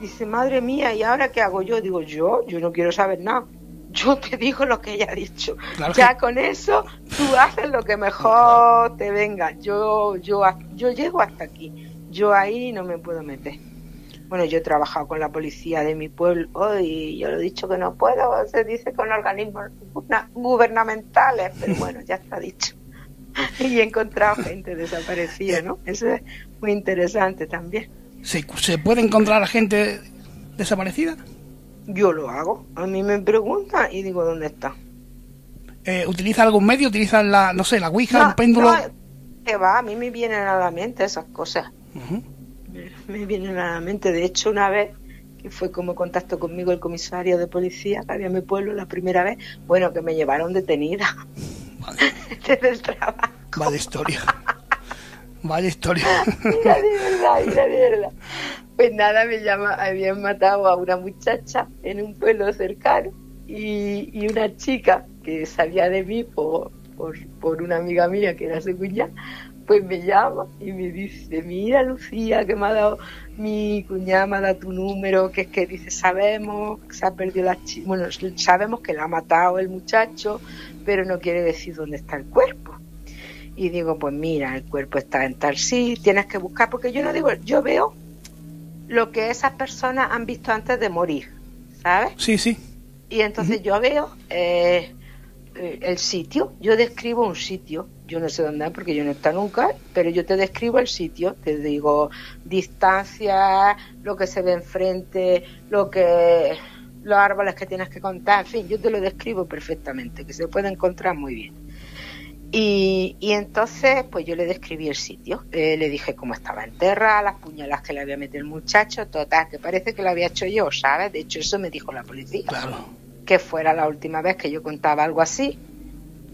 Dice, madre mía, ¿y ahora qué hago yo? Digo, yo, yo no quiero saber nada. Yo te digo lo que ella ha dicho. ya con eso tú haces lo que mejor te venga. Yo, yo, yo llego hasta aquí. Yo ahí no me puedo meter. Bueno, yo he trabajado con la policía de mi pueblo y yo lo he dicho que no puedo, se dice con organismos gubernamentales, pero <laughs> bueno, ya está dicho. <laughs> Y he encontrado gente desaparecida, ¿no? Eso es muy interesante también. ¿Se, puede encontrar a gente desaparecida? Yo lo hago. A mí me preguntan y digo, ¿dónde está? Eh, ¿Utiliza algún medio? ¿Utiliza la, no sé, la Ouija, el péndulo? que va, a mí me vienen a la mente esas cosas. me, vienen a la mente. De hecho, una vez que fue como contacto conmigo el comisario de policía que había en mi pueblo la primera vez, bueno, que me llevaron detenida <laughs> desde el trabajo. Vale historia. Vaya historia. <laughs> mira, de verdad, mira, de verdad. Pues nada, me llama, habían matado a una muchacha en un pueblo cercano y, y una chica que sabía de mí por, por, una amiga mía que era su cuñada, pues me llama y me dice, mira Lucía, que me ha dado mi cuñada, me ha dado tu número, que es que dice, sabemos que se ha perdido la chica, bueno, sabemos que la ha matado el muchacho, pero no quiere decir dónde está el cuerpo y digo, pues mira, el cuerpo está en tal sí, tienes que buscar, porque yo no digo, yo veo lo que esas personas han visto antes de morir, ¿sabes? Sí, sí. Y entonces yo veo eh, eh, el sitio, yo describo un sitio, yo no sé dónde es porque yo no estado nunca, pero yo te describo el sitio, te digo distancia, lo que se ve enfrente, lo que los árboles que tienes que contar, en fin, yo te lo describo perfectamente, que se puede encontrar muy bien. Y, entonces, pues yo le describí el sitio. Eh, le dije cómo estaba enterrada, las puñalas que le había metido el muchacho, total, que parece que lo había hecho yo, ¿sabes? De hecho, eso me dijo la policía. Claro. Que fuera la última vez que yo contaba algo así.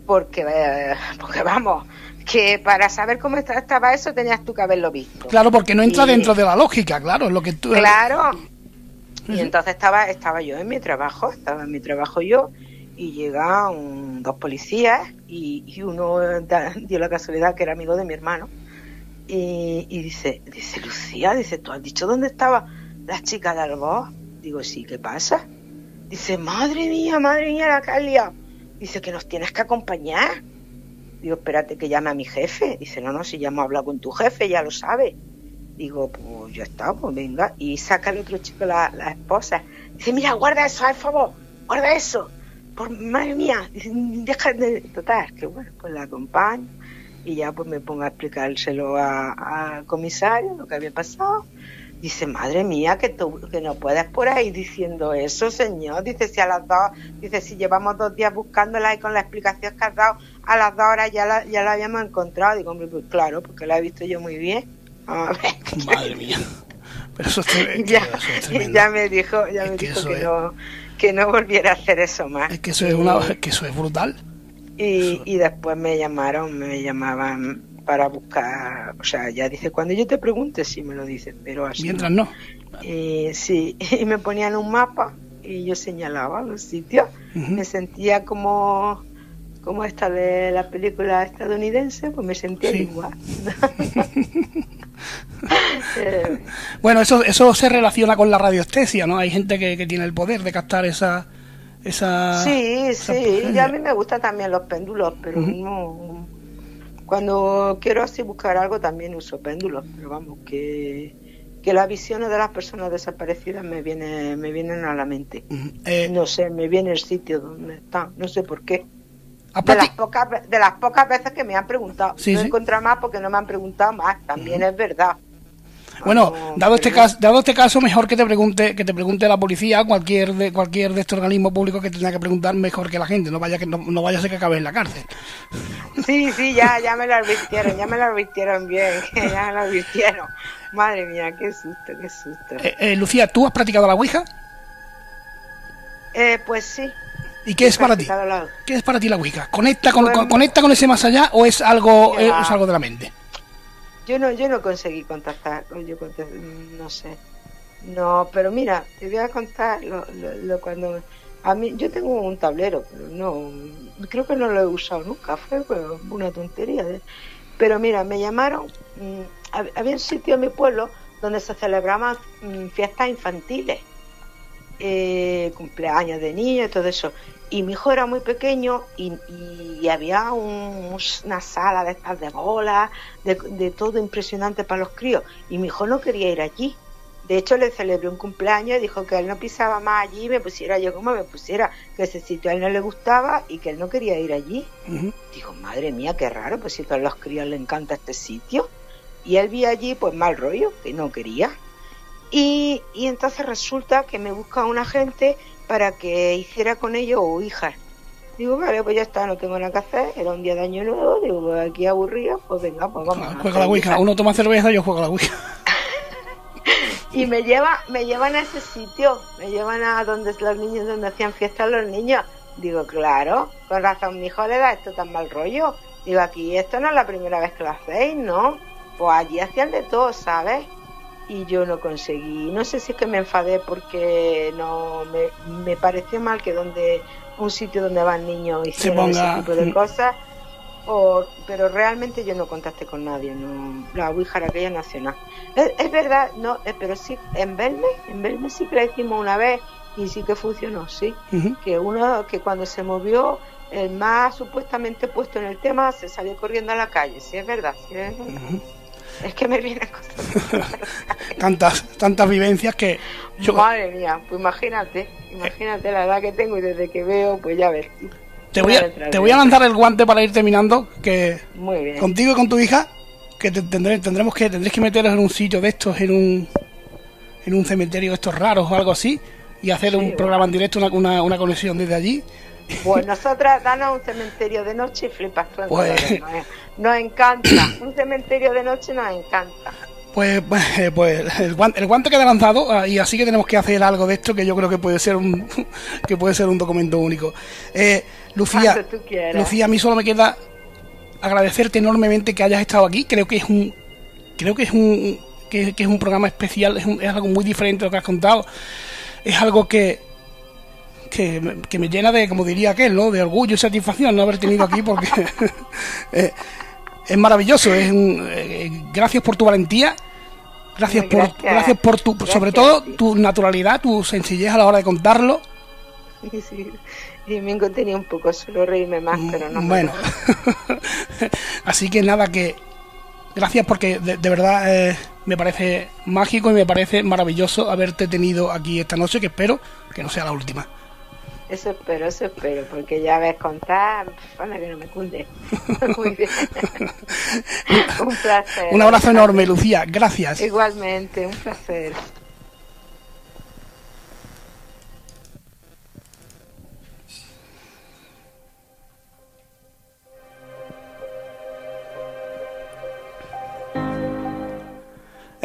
Porque, eh, porque vamos, que para saber cómo estaba eso tenías tú que haberlo visto. Claro, porque no entra dentro de la lógica, claro, lo que tú... Claro. Y entonces estaba, estaba yo en mi trabajo, estaba en mi trabajo yo, y llegan dos policías y, uno <laughs> dio la casualidad que era amigo de mi hermano y, dice, dice Lucía, dice, ¿tú has dicho dónde estaba la chica de Albó? Digo, sí, ¿qué pasa? Dice, madre mía, madre mía, la Calia. Dice que nos tienes que acompañar. Digo, espérate que llame a mi jefe. Dice, no, no, si ya hemos hablado con tu jefe, ya lo sabe. Digo, pues ya está, pues venga. Y saca el otro chico la, la esposa. Dice, mira, guarda eso, por favor, guarda eso. Por madre mía, deja de. Total, que bueno, pues la acompaño y ya pues me pongo a explicárselo al comisario lo que había pasado. Dice, madre mía, que, tú, que no puedes por ahí diciendo eso, señor. Dice, si a las dos, dice, si llevamos dos días buscándola y con la explicación que has dado, a las dos horas ya la, ya la habíamos encontrado. Digo, hombre, pues claro, porque la he visto yo muy bien. A ver. Madre mía. Pero eso, es, <laughs> ya, ya me dijo, ya me dijo que, no, que no volviera a hacer eso más. Es que eso es, una, que eso es brutal. Y, y después me llamaron, me llamaban para buscar, o sea, ya dice, cuando yo te pregunte, sí me lo dice, pero así. Mientras no. Y, sí, <laughs> y me ponían un mapa y yo señalaba los sitios. Me sentía como, como esta de la película estadounidense, pues me sentía igual. <laughs> <laughs> <laughs> bueno, eso, eso se relaciona con la radiestesia, ¿no? Hay gente que, que tiene el poder de captar esa esa... Sí, sí, y a mí me gustan también los péndulos, pero no... Cuando quiero así buscar algo también uso péndulos, pero vamos, que, que las visiones de las personas desaparecidas me, viene, me vienen a la mente. Eh, no sé, me viene el sitio donde están, no sé por qué. De las, pocas, de las pocas veces que me han preguntado. no he encontrado más porque no me han preguntado más, también es verdad. Bueno, dado este caso, dado este caso, mejor que te pregunte, que te pregunte la policía, cualquier de cualquier de estos organismos públicos que tenga que preguntar mejor que la gente, no vaya que no, vaya a ser que acabe en la cárcel. Sí, sí, ya, ya me lo advirtieron, ya me lo advirtieron bien, <laughs> ya me lo advirtieron. Madre mía, qué susto, qué susto. Eh, eh, Lucía, ¿tú has practicado la Ouija? Eh, pues sí. ¿Y qué es para ti? ¿Qué es para ti la Ouija? ¿Conecta con, pues conecta con ese más allá o es algo, es algo de la mente? Yo no, yo no conseguí contactar, yo no sé. No, pero mira, te voy a contar lo, lo, cuando a mí yo tengo un tablero, pero no, creo que no lo he usado nunca, fue una tontería. pero mira, me llamaron, mm, había un sitio en mi pueblo donde se celebraban mm, fiestas infantiles, eh, cumpleaños de niños y todo eso y mi hijo era muy pequeño y, había una sala de estas de bolas, de, todo impresionante para los críos. Y mi hijo no quería ir allí. De hecho, le celebré un cumpleaños y dijo que él no pisaba más allí y me pusiera yo como me pusiera, que ese sitio a él no le gustaba y que él no quería ir allí. Dijo, madre mía, qué raro, pues si a todos los críos le encanta este sitio. Y él vi allí, pues mal rollo, que no quería. Y, y entonces resulta que me busca una gente para que hiciera con ellos o hijas. Digo, vale, pues ya está, no tengo nada que hacer, era un día de año nuevo, digo, pues aquí aburrido, pues venga, pues vamos. Ah, juega la Ouija, uno toma cerveza, yo juego la Ouija. <laughs> y me lleva, me llevan a ese sitio, me llevan a donde los niños, donde hacían fiestas los niños. Digo, claro, con razón mi hijo le da esto tan mal rollo. Digo, aquí esto no es la primera vez que lo hacéis, ¿no? Pues allí hacían de todo, ¿sabes? Y yo no conseguí. No sé si es que me enfadé porque no me, me pareció mal que donde un sitio donde van niños hicieran ese tipo de cosas, o, pero realmente yo no contacté con nadie, no, la Ouija era aquella nacional. Es, verdad, no, eh, pero sí, en Belme, en Belme sí que la hicimos una vez y sí que funcionó, sí, que uno, que cuando se movió el más supuestamente puesto en el tema se salió corriendo a la calle, sí es verdad, sí es verdad. Es que me viene cosas. <laughs> tantas, tantas vivencias que. Madre mía, pues imagínate, imagínate la edad que tengo y desde que veo, pues ya ves. Te voy, a, te voy a lanzar el guante para ir terminando, que contigo y con tu hija, que tendremos que tendréis que meteros en un sitio de estos, en un en un cementerio de estos raros o algo así, y hacer un programa en directo, una, una conexión desde allí pues nosotras danos un cementerio de noche y flipas Pues, nos encanta, un cementerio de noche nos encanta. Pues, pues, eh, pues el, guante, el guante queda lanzado ah, y así que tenemos que hacer algo de esto que yo creo que puede ser un <laughs> que puede ser un documento único. Eh, Lucía, Lucía, a mí solo me queda agradecerte enormemente que hayas estado aquí. Creo que es un creo que es un que, es un programa especial, es, es algo muy diferente de lo que has contado. Es algo que que, me llena de, como diría aquel, ¿no? de orgullo y satisfacción no haber tenido aquí porque <laughs> eh, es maravilloso. Es eh, gracias por tu valentía, gracias, por, gracias por tu, sobre todo tu naturalidad, tu sencillez a la hora de contarlo. Sí, sí. Y me tenía un poco solo reírme más, pero no. Bueno, <laughs> así que nada, que gracias porque de, verdad eh, me parece mágico y me parece maravilloso haberte tenido aquí esta noche, que espero que no sea la última. Eso espero, eso espero, porque ya ves contar, para que no me cunde. <laughs> Muy bien. <laughs> un placer. Un abrazo enorme, Lucía, gracias. Igualmente, un placer.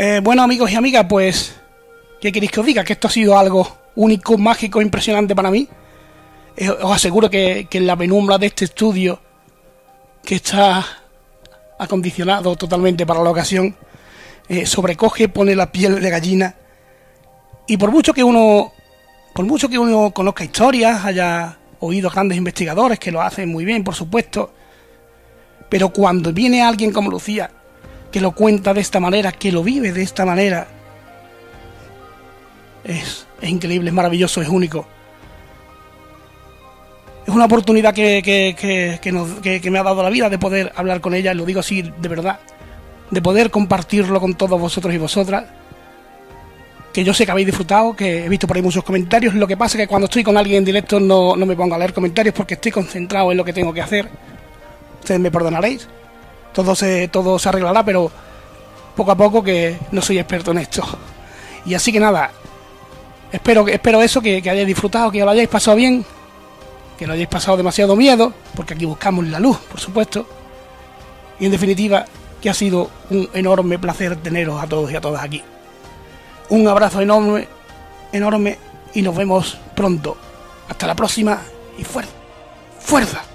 Eh, bueno, amigos y amigas, pues, ¿qué queréis que os diga? Que esto ha sido algo único, mágico, impresionante para mí. Eh, os aseguro que, en la penumbra de este estudio, que está acondicionado totalmente para la ocasión, eh, sobrecoge, pone la piel de gallina. Y por mucho que uno, por mucho que uno conozca historias, haya oído a grandes investigadores que lo hacen muy bien, por supuesto, pero cuando viene alguien como Lucía que lo cuenta de esta manera, que lo vive de esta manera. Es, increíble, es maravilloso, es único. Es una oportunidad que, que, me ha dado la vida de poder hablar con ella, lo digo así de verdad, de poder compartirlo con todos vosotros y vosotras. Que yo sé que habéis disfrutado, que he visto por ahí muchos comentarios. Lo que pasa es que cuando estoy con alguien en directo no, no me pongo a leer comentarios porque estoy concentrado en lo que tengo que hacer. Ustedes me perdonaréis todo se, todo se arreglará, pero poco a poco que no soy experto en esto. Y así que nada, espero, espero eso, que, que hayáis disfrutado, que lo hayáis pasado bien, que no hayáis pasado demasiado miedo, porque aquí buscamos la luz, por supuesto. Y en definitiva, que ha sido un enorme placer teneros a todos y a todas aquí. Un abrazo enorme, enorme, y nos vemos pronto. Hasta la próxima y fuerza. ¡Fuerza!